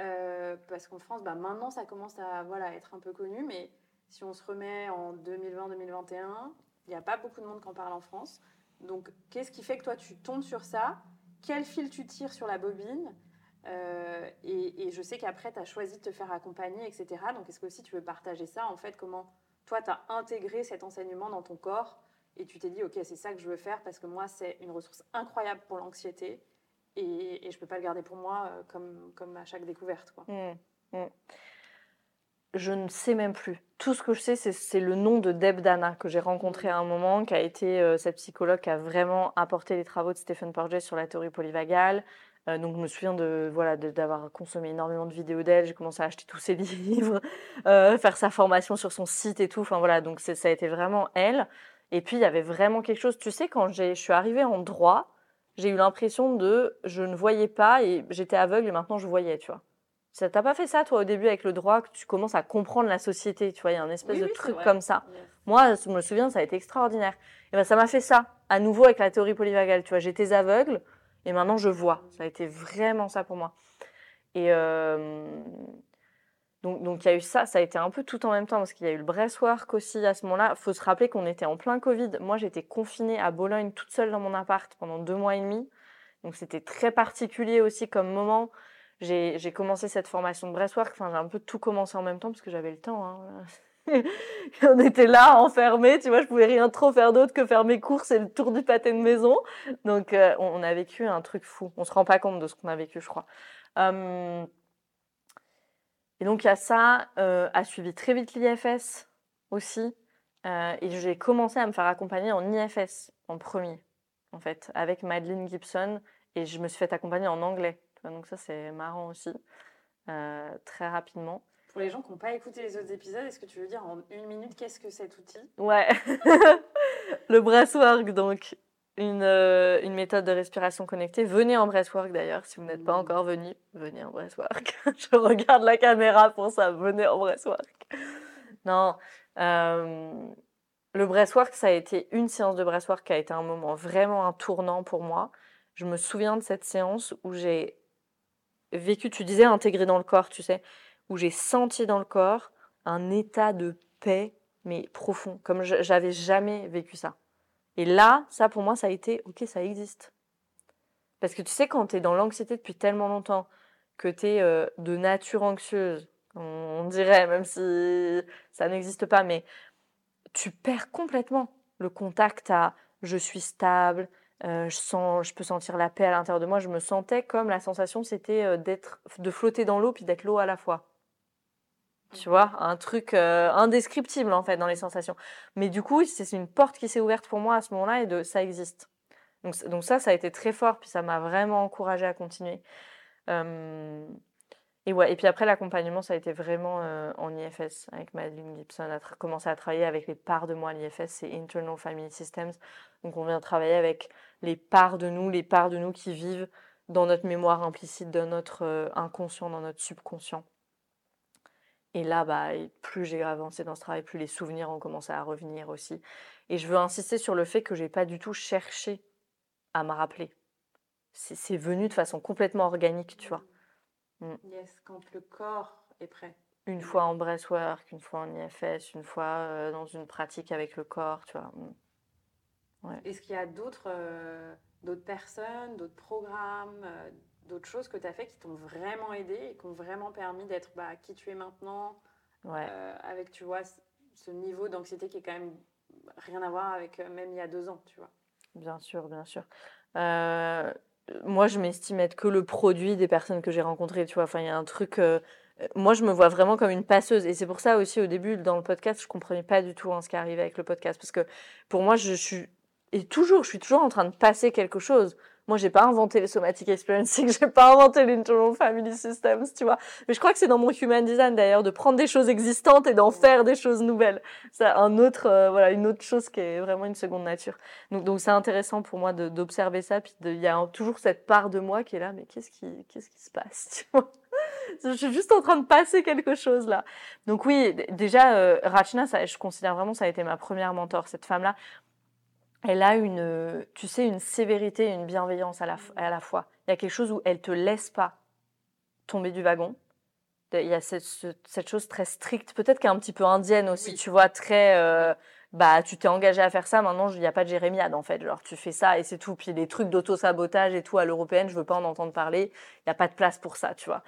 Euh, Parce qu'en France, bah, maintenant, ça commence à voilà, être un peu connu, mais si on se remet en 2020-2021, il n'y a pas beaucoup de monde qui en parle en France. Donc, qu'est-ce qui fait que toi, tu tombes sur ça? Quel fil tu tires sur la bobine? Euh, et, je sais qu'après, tu as choisi de te faire accompagner, etc. Donc, est-ce que aussi tu veux partager ça En fait, comment toi, tu as intégré cet enseignement dans ton corps et tu t'es dit, ok, c'est ça que je veux faire parce que moi, c'est une ressource incroyable pour l'anxiété et, et je peux pas le garder pour moi euh, comme, comme à chaque découverte. Quoi. Mm, mm. Je ne sais même plus. Tout ce que je sais, c'est le nom de Deb Dana que j'ai rencontré à un moment, qui a été euh, cette psychologue qui a vraiment apporté les travaux de Stephen Porges sur la théorie polyvagale. Euh, donc je me souviens de voilà d'avoir consommé énormément de vidéos d'elle. J'ai commencé à acheter tous ses livres, euh, faire sa formation sur son site et tout. Enfin voilà, donc ça a été vraiment elle. Et puis il y avait vraiment quelque chose. Tu sais, quand je suis arrivée en droit, j'ai eu l'impression de je ne voyais pas et j'étais aveugle et maintenant je voyais, tu vois. Ça t'as pas fait ça toi au début avec le droit que tu commences à comprendre la société, tu vois, il y a un espèce Oui, de oui, truc comme ça. Yes. Moi, je me souviens, ça a été extraordinaire. Et ben ça m'a fait ça à nouveau avec la théorie polyvagale, tu vois, j'étais aveugle et maintenant je vois. Ça a été vraiment ça pour moi. Et euh, donc il y a eu ça, ça a été un peu tout en même temps parce qu'il y a eu le breastwork aussi à ce moment-là. Faut se rappeler qu'on était en plein Covid. Moi, j'étais confinée à Bologne toute seule dans mon appart pendant deux mois et demi. Donc c'était très particulier aussi comme moment. J'ai commencé cette formation de breastwork. Enfin, j'ai un peu tout commencé en même temps parce que j'avais le temps. Hein. On était là, enfermés. Tu vois, je pouvais rien trop faire d'autre que faire mes courses et le tour du pâté de maison. Donc, euh, on, a vécu un truc fou. On se rend pas compte de ce qu'on a vécu, je crois. Euh, et donc, il y a ça. Euh, a suivi très vite l'IFS aussi. Et j'ai commencé à me faire accompagner en IFS en premier, en fait, avec Madeleine Gibson. Et je me suis fait accompagner en anglais. Donc, ça, c'est marrant aussi. Très rapidement. Pour les gens qui n'ont pas écouté les autres épisodes, est-ce que tu veux dire en une minute qu'est-ce que cet outil? Ouais. le breathwork, donc une, euh, une méthode de respiration connectée. Venez en breathwork d'ailleurs, si vous n'êtes pas Mhm. encore venu, venez en breathwork. Je regarde la caméra pour ça, venez en breathwork. Non, euh, le breathwork, ça a été une séance de breathwork qui a été un moment vraiment un tournant pour moi. Je me souviens de cette séance où j'ai vécu, tu disais intégré dans le corps, tu sais, où j'ai senti dans le corps un état de paix mais profond, comme j'avais jamais vécu ça. Et là, ça pour moi, ça a été, ok, ça existe. Parce que tu sais, quand tu es dans l'anxiété depuis tellement longtemps, que tu es de nature anxieuse, on, on dirait, même si ça n'existe pas, mais tu perds complètement le contact à je suis stable, euh, je, sens, je peux sentir la paix à l'intérieur de moi. Je me sentais comme la sensation, c'était euh, d'être, de flotter dans l'eau puis d'être l'eau à la fois. Tu vois, un truc euh, indescriptible en fait dans les sensations. Mais du coup, c'est une porte qui s'est ouverte pour moi à ce moment-là et de ça existe. Donc, donc ça, ça a été très fort, puis ça m'a vraiment encouragée à continuer. et ouais, et puis après l'accompagnement, ça a été vraiment en IFS avec Madeline Gibson. On a commencé à travailler avec les parts de moi. L'IFS, c'est Internal Family Systems. Donc on vient travailler avec les parts de nous, les parts de nous qui vivent dans notre mémoire implicite, dans notre inconscient, dans notre subconscient. Et là, bah, plus j'ai avancé dans ce travail, plus les souvenirs ont commencé à revenir aussi. Et je veux insister sur le fait que j'ai pas du tout cherché à me rappeler. C'est venu de façon complètement organique, tu vois. Mm. Yes, quand le corps est prêt. Une fois en breathwork, une fois en IFS, une fois euh, dans une pratique avec le corps, tu vois. Mm. Est-ce qu'il y a d'autres euh, d'autres personnes, d'autres programmes, euh, d'autres choses que tu as fait qui t'ont vraiment aidé et qui ont vraiment permis d'être bah, qui tu es maintenant, avec, tu vois, ce niveau d'anxiété qui est quand même rien à voir avec même il y a deux ans, tu vois. Bien sûr, bien sûr. Euh, moi, je m'estime être que le produit des personnes que j'ai rencontrées, tu vois. Enfin, il y a un truc. Euh, moi, je me vois vraiment comme une passeuse. Et c'est pour ça aussi, au début, dans le podcast, je comprenais pas du tout hein, ce qui arrivait avec le podcast. Parce que pour moi, je suis. Et toujours, je suis toujours en train de passer quelque chose. Moi, j'ai pas inventé les somatic experiencing, j'ai pas inventé l'internal family systems, tu vois. Mais je crois que c'est dans mon human design d'ailleurs de prendre des choses existantes et d'en faire des choses nouvelles. C'est un autre, euh, voilà, une autre chose qui est vraiment une seconde nature. Donc, donc c'est intéressant pour moi d'observer ça. Puis il y a toujours cette part de moi qui est là, mais qu'est-ce qui, qu'est-ce qui se passe, tu vois? Je suis juste en train de passer quelque chose là. Donc oui, déjà, euh, Rachna, je considère vraiment ça a été ma première mentor, cette femme-là elle a une, tu sais, une sévérité et une bienveillance à la, à la fois. Il y a quelque chose où elle te laisse pas tomber du wagon. Il y a cette, cette chose très stricte, peut-être qu'un petit peu indienne aussi, tu vois, très, euh, bah, tu t'es engagé à faire ça, maintenant, il n'y a pas de jérémiade, en fait. Genre, tu fais ça et c'est tout. Puis les trucs d'auto-sabotage et tout à l'européenne, je veux pas en entendre parler. Il n'y a pas de place pour ça, tu vois.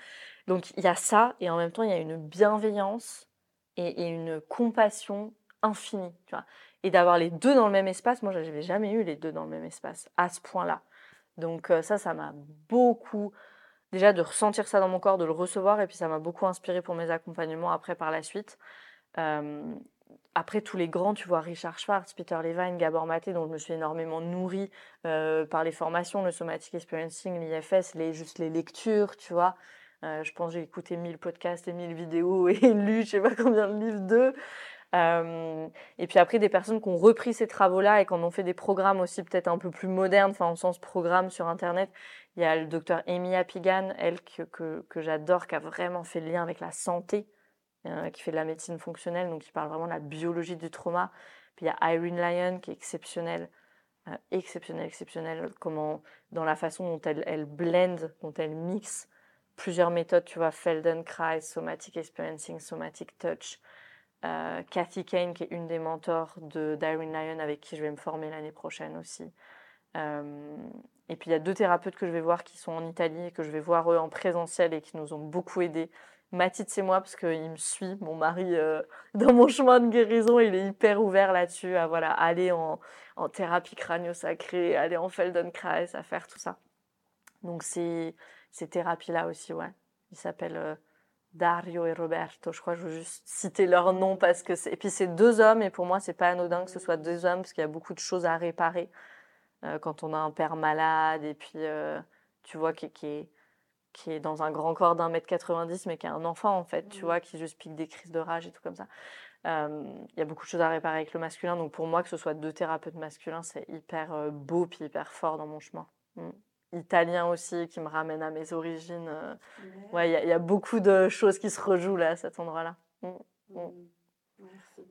Donc, il y a ça et en même temps, il y a une bienveillance et, et une compassion infinie, tu vois et d'avoir les deux dans le même espace. Moi, je n'avais jamais eu les deux dans le même espace à ce point-là. Donc euh, ça, ça m'a beaucoup, déjà de ressentir ça dans mon corps, de le recevoir, et puis ça m'a beaucoup inspiré pour mes accompagnements après par la suite. Euh, après tous les grands, tu vois, Richard Schwartz, Peter Levine, Gabor Maté, dont je me suis énormément nourrie euh, par les formations, le Somatic Experiencing, l'IFS, les, juste les lectures, tu vois. je pense j'ai écouté 1000 podcasts et 1000 vidéos et lu je sais pas combien de livres d'eux. Et puis après, des personnes qui ont repris ces travaux-là et qui en ont fait des programmes aussi peut-être un peu plus modernes, enfin en sens programme sur Internet. Il y a le docteur Amy Apigan, elle que, que, j'adore, qui a vraiment fait le lien avec la santé, euh, qui fait de la médecine fonctionnelle, donc qui parle vraiment de la biologie du trauma. Puis il y a Irene Lyon qui est exceptionnelle, euh, exceptionnelle, exceptionnelle, comment, dans la façon dont elle, elle blend, dont elle mixe plusieurs méthodes, tu vois, Feldenkrais, Somatic Experiencing, Somatic Touch. Euh, Cathy Kane, qui est une des mentors de d'Irene Lyon, avec qui je vais me former l'année prochaine aussi. Euh, et puis il y a deux thérapeutes que je vais voir qui sont en Italie et que je vais voir eux en présentiel et qui nous ont beaucoup aidés. Mathilde, c'est moi parce qu'il me suit, mon mari, euh, dans mon chemin de guérison, il est hyper ouvert là-dessus à voilà, aller en, en thérapie crânio-sacrée, aller en Feldenkrais, à faire tout ça. Donc c'est ces thérapies-là aussi, ouais. Il s'appelle Dario et Roberto. Je crois que je veux juste citer leur nom parce que c'est. Et puis c'est deux hommes et pour moi c'est pas anodin que ce soit deux hommes parce qu'il y a beaucoup de choses à réparer euh, quand on a un père malade et puis euh, tu vois qui, qui, est qui est dans un grand corps d'un mètre 90 mais qui est un enfant en fait, tu mmh. vois, qui juste pique des crises de rage et tout comme ça. Euh, il y a beaucoup de choses à réparer avec le masculin donc pour moi que ce soit deux thérapeutes masculins c'est hyper beau puis hyper fort dans mon chemin. Mmh italien aussi qui me ramène à mes origines. Euh. Ouais, il y, a beaucoup de choses qui se rejouent là à cet endroit-là. Mm, mm. Mm. Merci.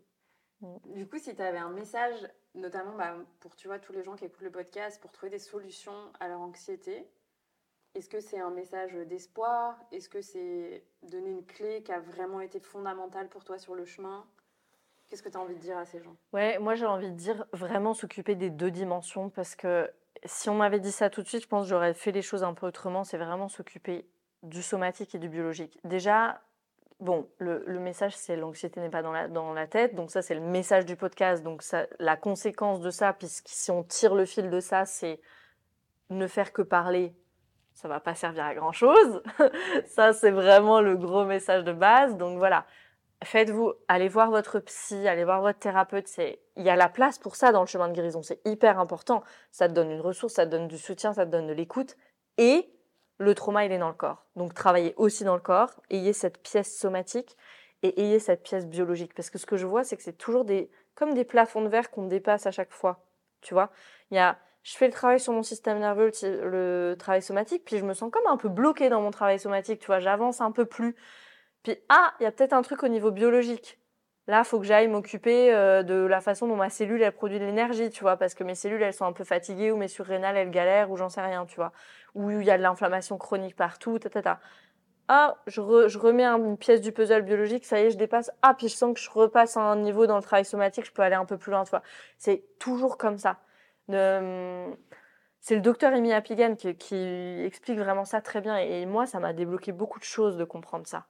Du coup, si tu avais un message, notamment bah, pour tu vois, tous les gens qui écoutent le podcast, pour trouver des solutions à leur anxiété, est-ce que c'est un message d'espoir? Est-ce que c'est donner une clé qui a vraiment été fondamentale pour toi sur le chemin? Qu'est-ce que tu as envie de dire à ces gens? Ouais, moi j'ai envie de dire vraiment s'occuper des deux dimensions parce que si on m'avait dit ça tout de suite, je pense que j'aurais fait les choses un peu autrement. C'est vraiment s'occuper du somatique et du biologique. Déjà, bon, le, message, c'est l'anxiété n'est pas dans la, dans la tête. Donc ça, c'est le message du podcast. Donc ça, la conséquence de ça, puisque si on tire le fil de ça, c'est ne faire que parler. Ça va pas servir à grand chose. ça, c'est vraiment le gros message de base. Donc voilà, faites-vous, allez voir votre psy, allez voir votre thérapeute. C'est, il y a la place pour ça dans le chemin de guérison. C'est hyper important. Ça te donne une ressource, ça te donne du soutien, ça te donne de l'écoute. Et le trauma, il est dans le corps. Donc, travaillez aussi dans le corps. Ayez cette pièce somatique et ayez cette pièce biologique. Parce que ce que je vois, c'est que c'est toujours des, comme des plafonds de verre qu'on dépasse à chaque fois. Tu vois? Il y a, je fais le travail sur mon système nerveux, le, travail somatique, puis je me sens comme un peu bloqué dans mon travail somatique, tu vois, j'avance un peu plus. Puis, ah, il y a peut-être un truc au niveau biologique. Là, il faut que j'aille m'occuper euh, de la façon dont ma cellule, elle produit de l'énergie, tu vois, parce que mes cellules, elles sont un peu fatiguées, ou mes surrénales, elles galèrent, ou j'en sais rien, tu vois. Ou il y a de l'inflammation chronique partout, ta, Ah, je, je remets une pièce du puzzle biologique, ça y est, je dépasse. Ah, puis je sens que je repasse à un niveau dans le travail somatique, je peux aller un peu plus loin, tu vois. C'est toujours comme ça. C'est le docteur Amy Appigan qui, explique vraiment ça très bien. Et, moi, ça m'a débloqué beaucoup de choses de comprendre ça.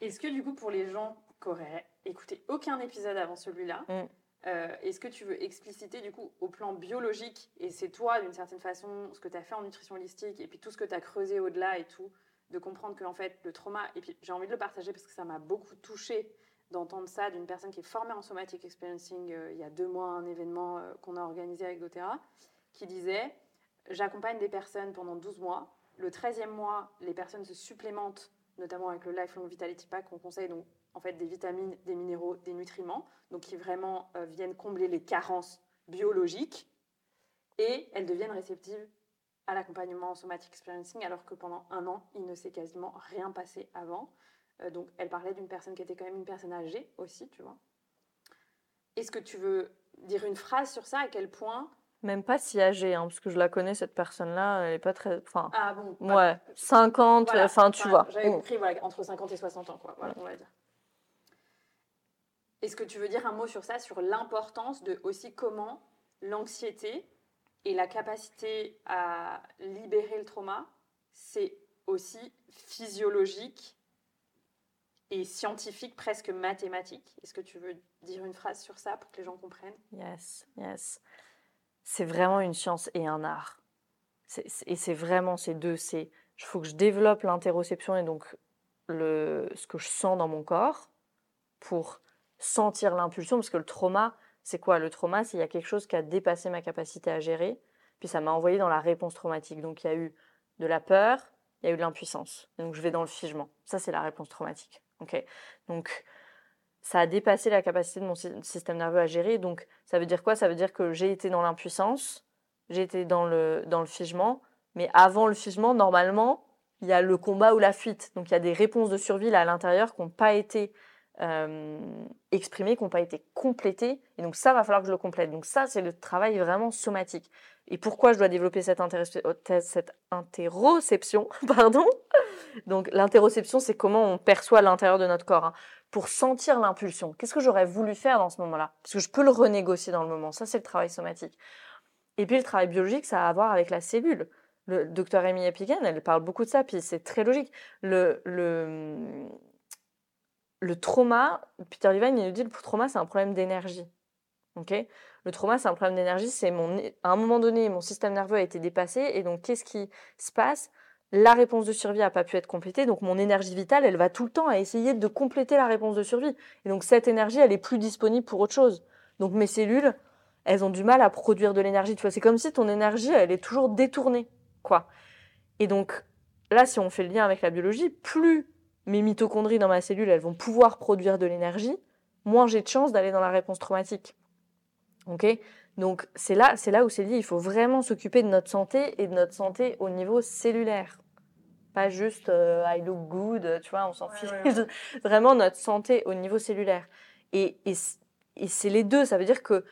Est-ce que du coup, pour les gens qui auraient écouté aucun épisode avant celui-là, mm. euh, est-ce que tu veux expliciter du coup au plan biologique, et c'est toi d'une certaine façon, ce que tu as fait en nutrition holistique, et puis tout ce que tu as creusé au-delà et tout, de comprendre que en fait le trauma, et puis j'ai envie de le partager parce que ça m'a beaucoup touché d'entendre ça d'une personne qui est formée en somatic experiencing euh, il y a deux mois, un événement euh, qu'on a organisé avec doTERRA, qui disait J'accompagne des personnes pendant 12 mois. Le 13e mois, les personnes se supplémentent, notamment avec le Lifelong Vitality Pack qu'on conseille, donc en fait des vitamines, des minéraux, des nutriments, donc qui vraiment euh, viennent combler les carences biologiques, et elles deviennent réceptives à l'accompagnement en somatic experiencing, alors que pendant un an, il ne s'est quasiment rien passé avant. Euh, donc, elle parlait d'une personne qui était quand même une personne âgée aussi, tu vois. Est-ce que tu veux dire une phrase sur ça? À quel point Même pas si âgée, hein, parce que je la connais, cette personne-là, elle est pas très. Enfin, ah bon Ouais, 50, enfin, tu vois. J'avais compris, voilà, entre 50 et 60 ans, quoi, voilà, on va dire. Est-ce que tu veux dire un mot sur ça, sur l'importance de aussi comment l'anxiété et la capacité à libérer le trauma, c'est aussi physiologique et scientifique, presque mathématique? Est-ce que tu veux dire une phrase sur ça pour que les gens comprennent? Yes, yes. C'est vraiment une science et un art. et c'est vraiment ces deux. C'est, il faut que je développe l'interoception et donc le, ce que je sens dans mon corps pour sentir l'impulsion, parce que le trauma, c'est quoi? Le trauma, c'est il y a quelque chose qui a dépassé ma capacité à gérer, puis ça m'a envoyé dans la réponse traumatique. Donc il y a eu de la peur, il y a eu de l'impuissance. Donc je vais dans le figement. Ça, c'est la réponse traumatique. Ok, donc ça a dépassé la capacité de mon système nerveux à gérer. Donc ça veut dire quoi? Ça veut dire que j'ai été dans l'impuissance, j'ai été dans le, dans le figement, mais avant le figement, normalement, il y a le combat ou la fuite. Donc il y a des réponses de survie là à l'intérieur qui n'ont pas été euh, exprimées, qui n'ont pas été complétées. Et donc ça, va falloir que je le complète. Donc ça, c'est le travail vraiment somatique. Et pourquoi je dois développer cette, cette interoception pardon? Donc l'interoception, c'est comment on perçoit l'intérieur de notre corps. Hein. Pour sentir l'impulsion, qu'est-ce que j'aurais voulu faire dans ce moment-là? Parce que je peux le renégocier dans le moment. Ça, c'est le travail somatique. Et puis le travail biologique, ça a à voir avec la cellule. Le docteur Amy Epigan, elle parle beaucoup de ça, puis c'est très logique. Le, le, le trauma, Peter Levine, il nous dit le trauma, c'est un problème d'énergie. ok? Le trauma, c'est un problème d'énergie. C'est mon, à un moment donné, mon système nerveux a été dépassé, et donc qu'est-ce qui se passe? La réponse de survie n'a pas pu être complétée, donc mon énergie vitale, elle va tout le temps à essayer de compléter la réponse de survie. Et donc cette énergie, elle est plus disponible pour autre chose. Donc mes cellules, elles ont du mal à produire de l'énergie. Tu vois, c'est comme si ton énergie, elle est toujours détournée, quoi. Et donc là, si on fait le lien avec la biologie, plus mes mitochondries dans ma cellule, elles vont pouvoir produire de l'énergie, moins j'ai de chance d'aller dans la réponse traumatique. Ok? Donc c'est là, c'est là où c'est dit, il faut vraiment s'occuper de notre santé et de notre santé au niveau cellulaire. Pas juste euh, I look good, tu vois, on s'en fiche. vraiment notre santé au niveau cellulaire. Et, et, c'est les deux, ça veut dire que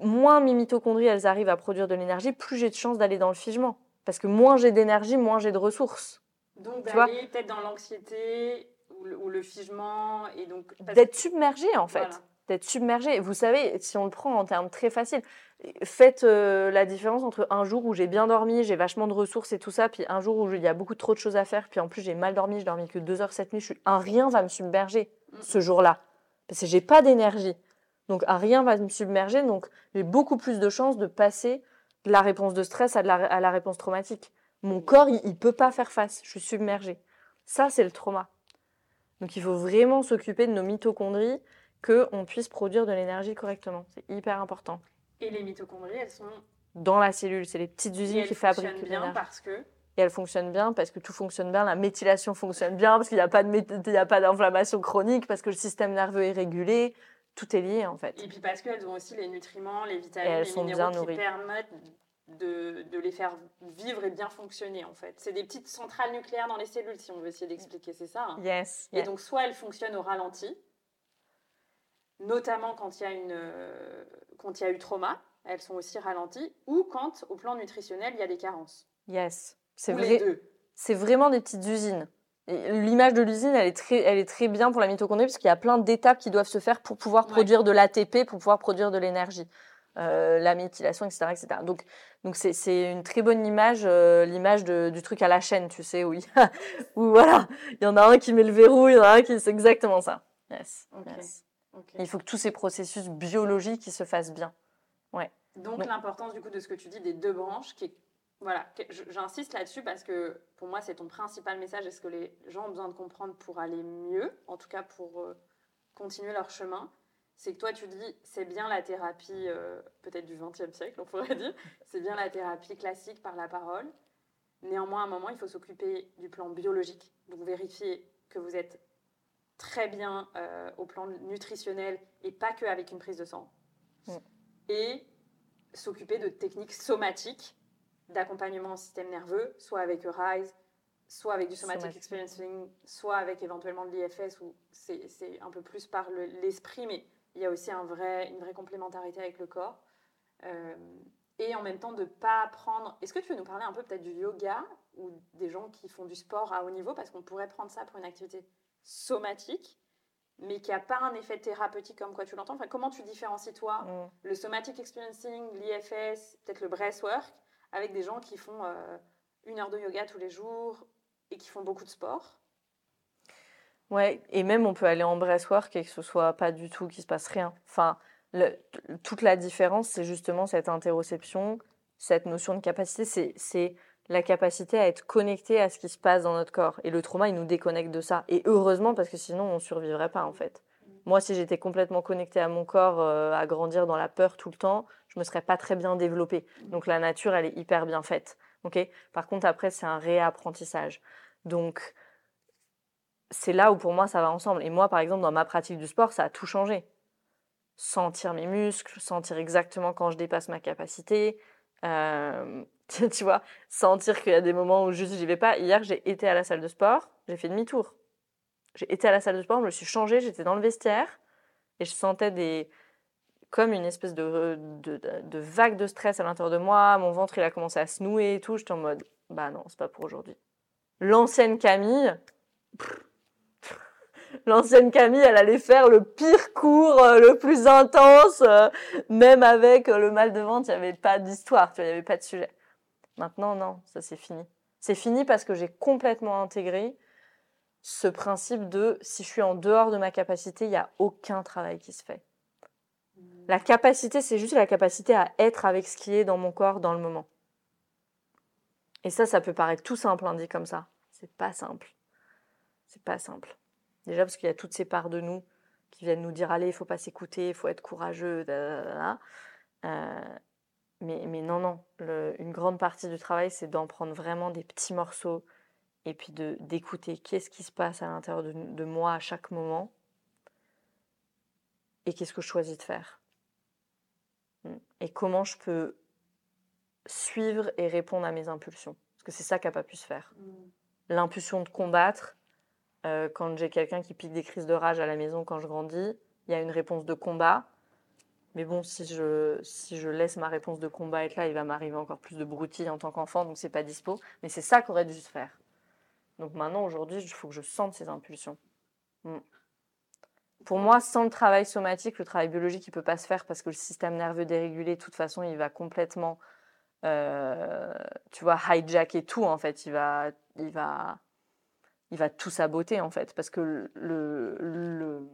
moins mes mitochondries elles arrivent à produire de l'énergie, plus j'ai de chances d'aller dans le figement. Parce que moins j'ai d'énergie, moins j'ai de ressources. Donc d'aller peut-être dans l'anxiété ou, le, figement et donc d'être submergé en fait d'être submergé. Vous savez, si on le prend en termes très faciles, faites euh, la différence entre un jour où j'ai bien dormi, j'ai vachement de ressources et tout ça, puis un jour où il y a beaucoup trop de choses à faire, puis en plus j'ai mal dormi, je dormi que deux heures cette nuit, je suis... un rien va me submerger mm. ce jour-là, parce que j'ai pas d'énergie. Donc un rien va me submerger, donc j'ai beaucoup plus de chances de passer de la réponse de stress à, la, réponse traumatique. Mon corps, il, il peut pas faire face, je suis submergée. Ça, c'est le trauma. Donc il faut vraiment s'occuper de nos mitochondries, qu'on puisse produire de l'énergie correctement. C'est hyper important. Et les mitochondries, elles sont Dans la cellule, c'est les petites et usines qui fabriquent fonctionnent bien parce que Et elles fonctionnent bien parce que tout fonctionne bien, la méthylation fonctionne bien, parce qu'il n'y a pas de y a pas d'inflammation chronique, parce que le système nerveux est régulé. Tout est lié en fait. et puis parce qu'elles ont aussi les nutriments, les vitamines, elles les sont minéraux bien qui nourries. permettent de, de les faire vivre et bien fonctionner en fait. C'est des petites centrales nucléaires dans les cellules si on veut essayer d'expliquer, c'est ça. hein. Yes. Et donc, soit elles fonctionnent au ralenti, notamment quand il y a, une, euh, quand il y a eu trauma, elles sont aussi ralenties, ou quand, au plan nutritionnel, il y a des carences. Yes. C'est vrai. c'est vraiment des petites usines. L'image de l'usine, elle, est très- elle est très bien pour la mitochondrie parce qu'il y a plein d'étapes qui doivent se faire pour pouvoir Ouais. produire de l'ATP, pour pouvoir produire de l'énergie. Euh, la méthylation, etc. etc. Donc, donc c'est, c'est une très bonne image, euh, l'image de- du truc à la chaîne, tu sais, où, il y a- où voilà, il y en a un qui met le verrou, il y en a un qui... C'est exactement ça. Yes, Ok. yes. Il faut que tous ces processus biologiques ils se fassent bien. Donc, Donc- l'importance du coup de ce que tu dis des deux branches, qui est- voilà, j'insiste là-dessus parce que pour moi c'est ton principal message et ce que les gens ont besoin de comprendre pour aller mieux, en tout cas pour euh, continuer leur chemin. C'est que toi tu dis c'est bien la thérapie euh, peut-être du XXe siècle, on pourrait dire, c'est bien la thérapie classique par la parole. Néanmoins, à un moment, il faut s'occuper du plan biologique. Donc vérifier que vous êtes très bien euh, au plan nutritionnel et pas que avec une prise de sang. Mm. Et s'occuper de techniques somatiques d'accompagnement au système nerveux, soit avec Rise, soit avec du somatic Somatic. experiencing, soit avec éventuellement de l'IFS, où c'est un peu plus par le- l'esprit, mais il y a aussi un vrai, une vraie complémentarité avec le corps. Euh, et en même temps, de ne pas prendre... Est-ce que tu veux nous parler un peu peut-être du yoga ou des gens qui font du sport à haut niveau? Parce qu'on pourrait prendre ça pour une activité somatique, mais qui n'a pas un effet thérapeutique comme quoi tu l'entends. Enfin, comment tu différencies, toi, Mm. le somatic experiencing, l'IFS, peut-être le breathwork, avec des gens qui font euh, une heure de yoga tous les jours et qui font beaucoup de sport? Ouais, et même on peut aller en breathwork et que ce soit pas du tout, qu'il se passe rien. Enfin, le- toute la différence, c'est justement cette interoception, cette notion de capacité, c'est, c'est la capacité à être connecté à ce qui se passe dans notre corps. Et le trauma, il nous déconnecte de ça. Et heureusement, parce que sinon, on survivrait pas, en fait. Moi, si j'étais complètement connectée à mon corps, euh, à grandir dans la peur tout le temps, je me serais pas très bien développée. Donc la nature, elle est hyper bien faite. Par contre, après, c'est un réapprentissage. Donc, c'est là où pour moi ça va ensemble. Et moi, par exemple, dans ma pratique du sport, ça a tout changé. Sentir mes muscles, sentir exactement quand je dépasse ma capacité. euh, tu vois, sentir qu'il y a des moments où juste j'y vais pas. Hier, j'ai été à la salle de sport, j'ai fait demi-tour. J'ai été à la salle de sport, je me suis changée, j'étais dans le vestiaire et je sentais des comme une espèce de, de, de- vague de stress à l'intérieur de moi. Mon ventre, il a commencé à se nouer et tout. J'étais en mode, bah non, c'est pas pour aujourd'hui. L'ancienne Camille, L'ancienne Camille, elle allait faire le pire cours, euh, le plus intense, euh, même avec euh, le mal de ventre, il n'y avait pas d'histoire, il n'y avait pas de sujet. Maintenant, non, ça c'est fini. C'est fini parce que j'ai complètement intégré ce principe de si je suis en dehors de ma capacité, il n'y a aucun travail qui se fait. La capacité, c'est juste la capacité à être avec ce qui est dans mon corps dans le moment. Et ça, ça peut paraître tout simple, hein, dit comme ça. C'est pas simple. C'est pas simple. Déjà parce qu'il y a toutes ces parts de nous qui viennent nous dire allez, il faut pas s'écouter, il faut être courageux, da, da, da, da. Euh, mais, mais non, non. Le- une grande partie du travail, c'est d'en prendre vraiment des petits morceaux et puis de d'écouter qu'est-ce qui se passe à l'intérieur de, de moi à chaque moment et qu'est-ce que je choisis de faire. Mm. Et comment je peux suivre et répondre à mes impulsions. Parce que c'est ça qui n'a pas pu se faire l'impulsion de combattre. euh, quand j'ai quelqu'un qui pique des crises de rage à la maison quand je grandis, il y a une réponse de combat. Mais bon, si je, si je laisse ma réponse de combat être là, il va m'arriver encore plus de broutilles en tant qu'enfant, donc c'est pas dispo. Mais c'est ça qu'aurait dû se faire. Donc maintenant, aujourd'hui, il faut que je sente ces impulsions. Mm. Pour moi, sans le travail somatique, le travail biologique, il peut pas se faire parce que le système nerveux dérégulé, de toute façon, il va complètement, euh, tu vois, hijacker tout en fait. Il va, il va, il va tout saboter en fait parce que le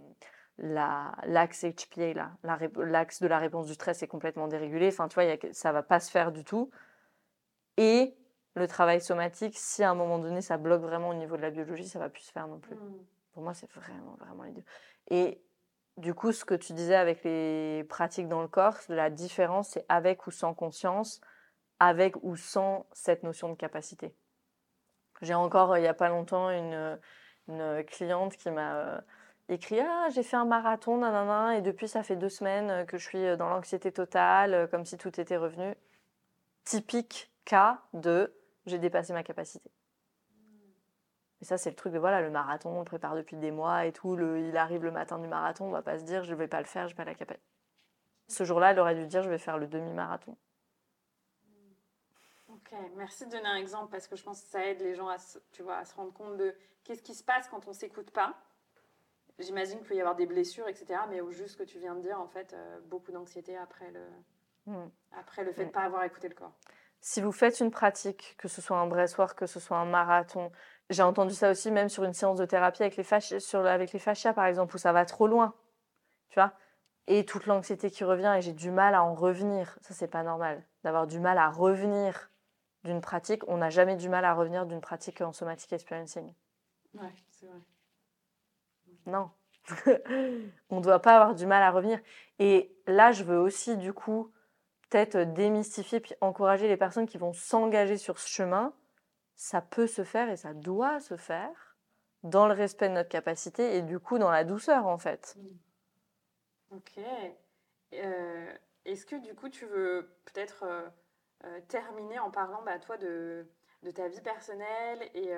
la- l'axe HPA là, la ré- l'axe de la réponse du stress est complètement dérégulé. Enfin, tu vois, y a- ça va pas se faire du tout. Et le travail somatique, si à un moment donné ça bloque vraiment au niveau de la biologie, ça va plus se faire non plus. Mm. Pour moi, c'est vraiment, vraiment les deux. Et du coup, ce que tu disais avec les pratiques dans le corps, la différence, c'est avec ou sans conscience, avec ou sans cette notion de capacité. J'ai encore, il n'y a pas longtemps, une, une cliente qui m'a euh, écrit Ah, j'ai fait un marathon, nanana, et depuis, ça fait deux semaines que je suis dans l'anxiété totale, comme si tout était revenu. Typique cas de j'ai dépassé ma capacité. Et ça, c'est le truc de voilà, le marathon, on le prépare depuis des mois et tout. Le, il arrive le matin du marathon, on va pas se dire je vais pas le faire, je vais pas la capacité. Ce jour-là, elle aurait dû dire je vais faire le demi-marathon. Ok, merci de donner un exemple parce que je pense que ça aide les gens à tu vois, à se rendre compte de qu'est-ce qui se passe quand on s'écoute pas. J'imagine qu'il peut y avoir des blessures, etc. Mais au juste ce que tu viens de dire, en fait, euh, beaucoup d'anxiété après le, hmm. après le fait de ne hmm. pas avoir écouté le corps. Si vous faites une pratique, que ce soit un bressoir, que ce soit un marathon, j'ai entendu ça aussi même sur une séance de thérapie avec les, fascias, sur, avec les fascias, par exemple, où ça va trop loin. Tu vois Et toute l'anxiété qui revient et j'ai du mal à en revenir. Ça, c'est pas normal. D'avoir du mal à revenir d'une pratique. On n'a jamais du mal à revenir d'une pratique en somatic experiencing. Ouais, c'est vrai. Non. on ne doit pas avoir du mal à revenir. Et là, je veux aussi, du coup, peut-être démystifier puis encourager les personnes qui vont s'engager sur ce chemin ça peut se faire et ça doit se faire dans le respect de notre capacité et du coup dans la douceur en fait. Mm. Ok. Euh, est-ce que du coup tu veux peut-être euh, euh, terminer en parlant bah, toi de, de, ta vie personnelle et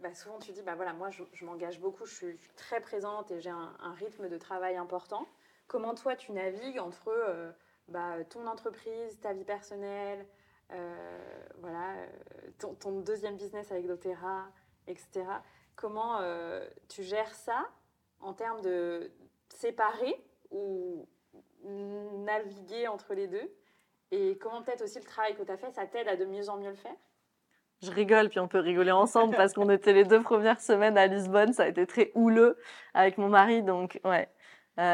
bah, souvent tu dis bah voilà moi je, m'engage beaucoup, je suis, très présente et j'ai un, rythme de travail important. Comment toi tu navigues entre bah, ton entreprise, ta vie personnelle, euh, voilà, euh, ton, deuxième business avec doTERRA, etc. Comment euh, tu gères ça en termes de séparer ou naviguer entre les deux? Et comment peut-être aussi le travail que tu as fait, ça t'aide à de mieux en mieux le faire? Je rigole, puis on peut rigoler ensemble parce qu'on était les deux premières semaines à Lisbonne, ça a été très houleux avec mon mari, donc ouais,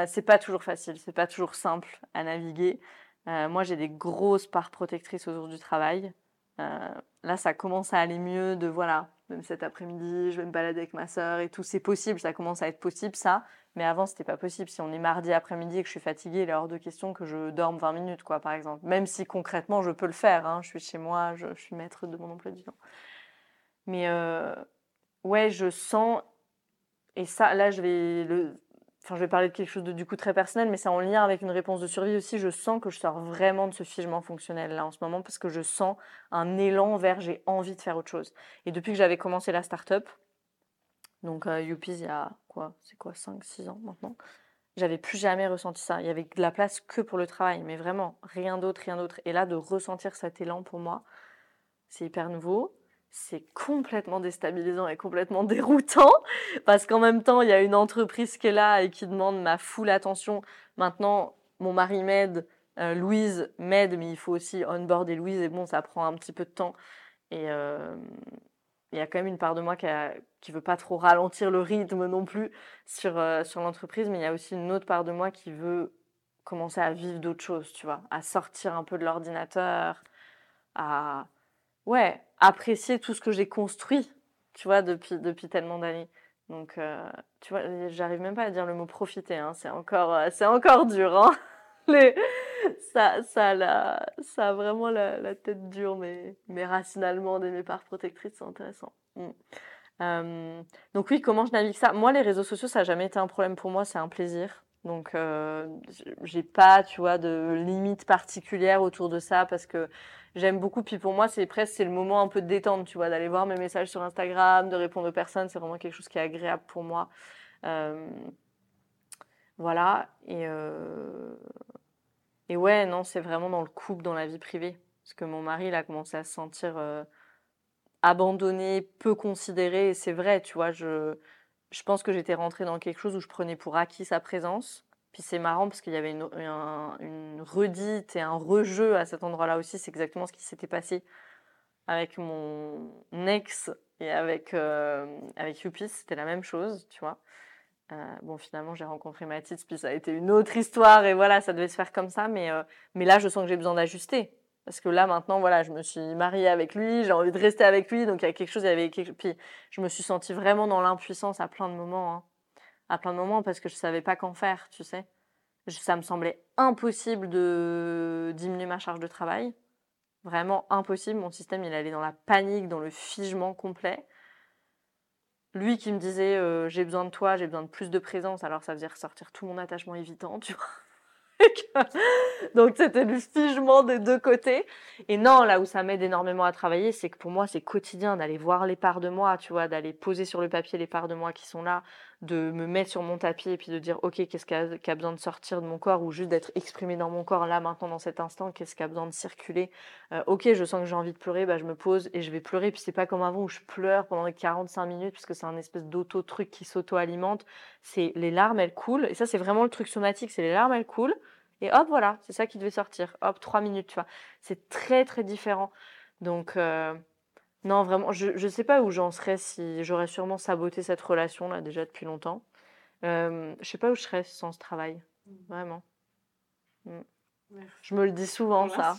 c'est pas toujours facile, c'est pas toujours simple à naviguer. Euh, moi, j'ai des grosses parts protectrices autour du travail. Euh, là, ça commence à aller mieux de voilà, même cet après-midi, je vais me balader avec ma sœur et tout. C'est possible, ça commence à être possible, ça. Mais avant, c'était pas possible. Si on est mardi après-midi et que je suis fatiguée, il est hors de question que je dorme 20 minutes, quoi, par exemple. Même si concrètement, je peux le faire. Hein. Je suis chez moi, je, suis maître de mon emploi du temps. Mais euh, ouais, je sens. Et ça, là, je vais enfin, je vais parler de quelque chose de du coup très personnel, mais c'est en lien avec une réponse de survie aussi. Je sens que je sors vraiment de ce figement fonctionnel là en ce moment parce que je sens un élan vers j'ai envie de faire autre chose. Et depuis que j'avais commencé la start-up, donc euh, il y a c'est quoi, 5-6 ans maintenant, j'avais plus jamais ressenti ça. Il y avait de la place que pour le travail, mais vraiment rien d'autre, rien d'autre. Et là, de ressentir cet élan pour moi, c'est hyper nouveau c'est complètement déstabilisant et complètement déroutant parce qu'en même temps, il y a une entreprise qui est là et qui demande ma full attention. Maintenant, mon mari m'aide, euh, Louise m'aide, mais il faut aussi onboarder Louise et bon, ça prend un petit peu de temps. Et euh, il y a quand même une part de moi qui, ne veut pas trop ralentir le rythme non plus sur, euh, sur l'entreprise, mais il y a aussi une autre part de moi qui veut commencer à vivre d'autres choses, tu vois, à sortir un peu de l'ordinateur, à ouais, apprécier tout ce que j'ai construit, tu vois, depuis, depuis tellement d'années. Donc, euh, tu vois, j'arrive même pas à dire le mot profiter, hein, c'est encore, euh, encore dur, hein. ça, ça, ça a vraiment la, tête dure, mais, mais racinalement, des mes parts protectrices, c'est intéressant. Mm. Euh, donc oui, comment je navigue ça? Moi, les réseaux sociaux, ça n'a jamais été un problème pour moi, c'est un plaisir. Donc, euh, j'ai pas, tu vois, de limite particulière autour de ça parce que j'aime beaucoup. Puis pour moi, c'est presque le moment un peu de détente, tu vois, d'aller voir mes messages sur Instagram, de répondre aux personnes. C'est vraiment quelque chose qui est agréable pour moi. Euh, voilà. Et, euh, et ouais, non, c'est vraiment dans le couple, dans la vie privée. Parce que mon mari, il a commencé à se sentir euh, abandonné, peu considéré. Et c'est vrai, tu vois, je, je pense que j'étais rentrée dans quelque chose où je prenais pour acquis sa présence. Puis c'est marrant parce qu'il y avait une, une, redite et un rejeu à cet endroit-là aussi. C'est exactement ce qui s'était passé avec mon ex et avec, euh, avec Yupis. C'était la même chose, tu vois. Euh, bon, finalement, j'ai rencontré Mathis, puis ça a été une autre histoire et voilà, ça devait se faire comme ça. Mais, euh, mais là, je sens que j'ai besoin d'ajuster. Parce que là, maintenant, voilà, je me suis mariée avec lui, j'ai envie de rester avec lui, donc il y a quelque chose, il y avait quelque... Puis je me suis sentie vraiment dans l'impuissance à plein de moments. Hein. À plein de moments, parce que je savais pas qu'en faire, tu sais. Ça me semblait impossible de diminuer ma charge de travail. Vraiment impossible. Mon système, il allait dans la panique, dans le figement complet. Lui qui me disait euh, j'ai besoin de toi, j'ai besoin de plus de présence, alors ça faisait ressortir tout mon attachement évitant, tu vois. Donc c'était du figement des deux côtés. Et non, là où ça m'aide énormément à travailler, c'est que pour moi, c'est quotidien d'aller voir les parts de moi, tu vois, d'aller poser sur le papier les parts de moi qui sont là, de me mettre sur mon tapis et puis de dire, ok, qu'est-ce qui a, besoin de sortir de mon corps ou juste d'être exprimé dans mon corps là, maintenant, dans cet instant, qu'est-ce qui a besoin de circuler? Euh, ok, je sens que j'ai envie de pleurer, bah, je me pose et je vais pleurer. Puis c'est pas comme avant où je pleure pendant 45 minutes parce que c'est un espèce d'auto-truc qui s'auto-alimente. C'est les larmes, elles coulent. Et ça, c'est vraiment le truc somatique, c'est les larmes, elles coulent. Et hop, voilà, c'est ça qui devait sortir. Hop, trois minutes, tu vois. C'est très, très différent. Donc, euh, non, vraiment, je ne sais pas où j'en serais si j'aurais sûrement saboté cette relation-là déjà depuis longtemps. Euh, je sais pas où je serais sans ce travail. Mmh. Vraiment. Mmh. Je me le dis souvent, ça.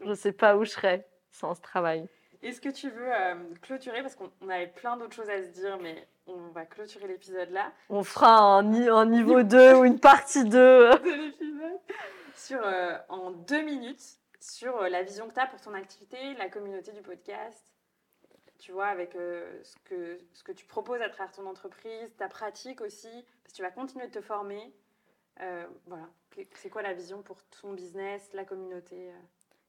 Je ne sais pas où je serais sans ce travail. Est-ce que tu veux euh, clôturer Parce qu'on avait plein d'autres choses à se dire, mais on va clôturer l'épisode là. On fera un, niveau 2 ou une partie 2 de l'épisode. Sur, euh, en deux minutes, sur euh, la vision que tu as pour ton activité, la communauté du podcast. Tu vois, avec ce, que, ce que tu proposes à travers ton entreprise, ta pratique aussi, parce que tu vas continuer de te former. voilà. C'est quoi la vision pour ton business, la communauté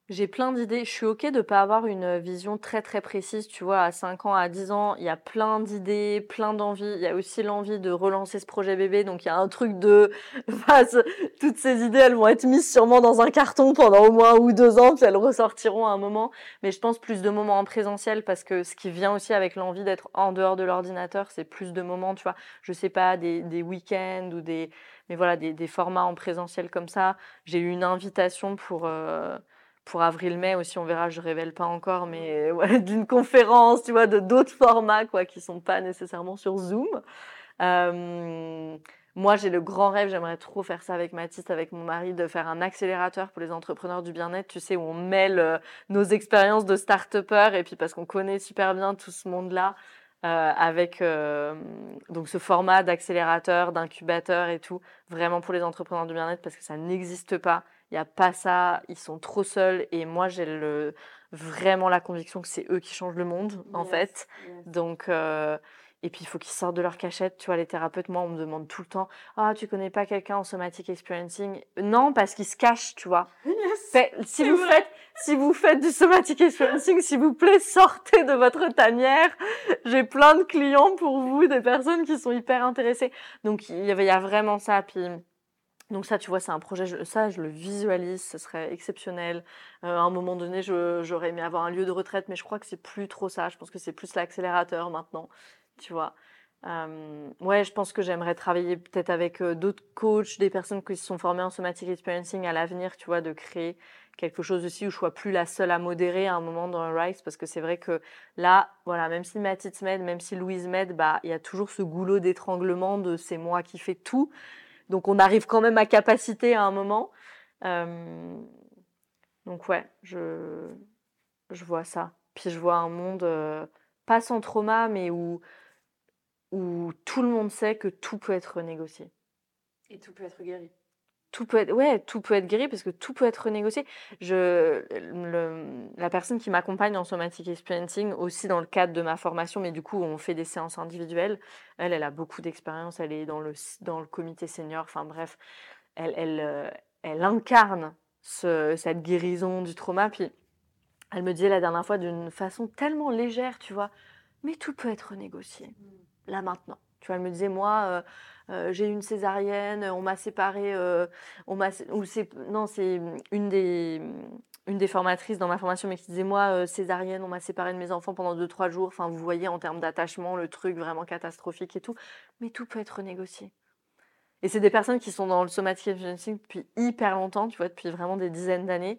j'ai plein d'idées. Je suis OK de ne pas avoir une vision très très précise. Tu vois, à 5 ans, à 10 ans, il y a plein d'idées, plein d'envies. Il y a aussi l'envie de relancer ce projet bébé. Donc il y a un truc de. toutes ces idées, elles vont être mises sûrement dans un carton pendant au moins un ou deux ans, elles ressortiront à un moment. Mais je pense plus de moments en présentiel parce que ce qui vient aussi avec l'envie d'être en dehors de l'ordinateur, c'est plus de moments, tu vois. Je sais pas, des, des week-ends ou des. Mais voilà, des, des formats en présentiel comme ça. J'ai eu une invitation pour. Euh, pour avril-mai aussi, on verra, je révèle pas encore, mais ouais, d'une conférence, tu vois, de d'autres formats, quoi, qui sont pas nécessairement sur Zoom. Euh, moi, j'ai le grand rêve, j'aimerais trop faire ça avec Mathis, avec mon mari, de faire un accélérateur pour les entrepreneurs du bien-être, tu sais, où on mêle euh, nos expériences de start-upper, et puis parce qu'on connaît super bien tout ce monde-là, euh, avec euh, donc ce format d'accélérateur, d'incubateur et tout, vraiment pour les entrepreneurs du bien-être, parce que ça n'existe pas n'y a pas ça, ils sont trop seuls et moi j'ai le, vraiment la conviction que c'est eux qui changent le monde en fait. Donc euh, et puis il faut qu'ils sortent de leur cachette, tu vois les thérapeutes moi on me demande tout le temps "Ah, tu connais pas quelqu'un en somatic experiencing? Non, parce qu'ils se cachent, tu vois. si vous faites si vous faites du somatic experiencing, s'il vous plaît, sortez de votre tanière. J'ai plein de clients pour vous, des personnes qui sont hyper intéressées. Donc il y avait il y a vraiment ça puis donc ça, tu vois, c'est un projet, ça, je le visualise, ce serait exceptionnel. Euh, à un moment donné, j'aurais aimé avoir un lieu de retraite, mais je crois que c'est plus trop ça. Je pense que c'est plus l'accélérateur maintenant, tu vois. Euh, ouais, je pense que j'aimerais travailler peut-être avec euh, d'autres coachs, des personnes qui se sont formées en somatic experiencing à l'avenir, tu vois, de créer quelque chose aussi où je sois plus la seule à modérer à un moment dans le Rise, parce que c'est vrai que là, voilà, même si Mathis m'aide, même si Louise m'aide, bah, il y a toujours ce goulot d'étranglement de c'est moi qui fais tout. Donc on arrive quand même à capacité à un moment. Euh, donc ouais, je, je vois ça. Puis je vois un monde euh, pas sans trauma, mais où, où tout le monde sait que tout peut être renégocié. Et tout peut être guéri tout peut être, guéri parce que tout peut être renégocié. La personne qui m'accompagne en somatic experiencing, aussi dans le cadre de ma formation, mais du coup, on fait des séances individuelles. Elle, elle a beaucoup d'expérience. Elle est dans le, dans le comité senior. Enfin bref, elle, euh, incarne ce, cette guérison du trauma. Puis, elle me disait la dernière fois d'une façon tellement légère, tu vois, mais tout peut être renégocié là maintenant. Tu vois, elle me disait, moi, euh, euh, j'ai une césarienne, on m'a séparé, euh, on m'a, ou c'est, non, c'est une des, une des formatrices dans ma formation, mais qui disait, moi, césarienne, on m'a séparé de mes enfants pendant 2-3 jours. Enfin, vous voyez, en termes d'attachement, le truc vraiment catastrophique et tout. Mais tout peut être négocié. Et c'est des personnes qui sont dans le somatic agency depuis hyper longtemps, tu vois, depuis vraiment des dizaines d'années.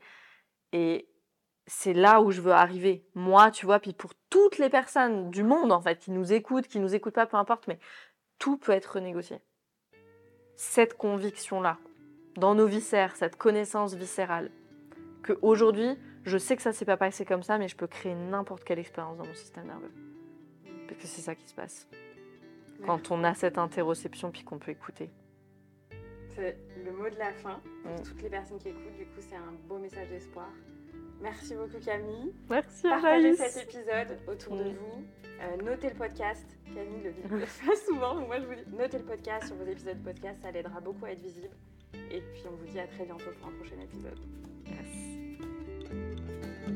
Et c'est là où je veux arriver. Moi, tu vois, puis pour toutes les personnes du monde, en fait, qui nous écoutent, qui nous écoutent pas, peu importe, mais tout peut être renégocié. Cette conviction-là, dans nos viscères, cette connaissance viscérale, que aujourd'hui, je sais que ça s'est pas passé comme ça, mais je peux créer n'importe quelle expérience dans mon système nerveux. Parce que c'est ça qui se passe. Quand on a cette interoception puis qu'on peut écouter. C'est le mot de la fin pour Mm. toutes les personnes qui écoutent. Du coup, c'est un beau message d'espoir. Merci beaucoup Camille. Merci Partagez cet épisode autour de Mm. vous. Euh, notez le podcast. Camille le dit le fait souvent, donc moi je vous dis notez le podcast sur vos épisodes de podcast, ça l'aidera beaucoup à être visible. Et puis on vous dit à très bientôt pour un prochain épisode. Yes.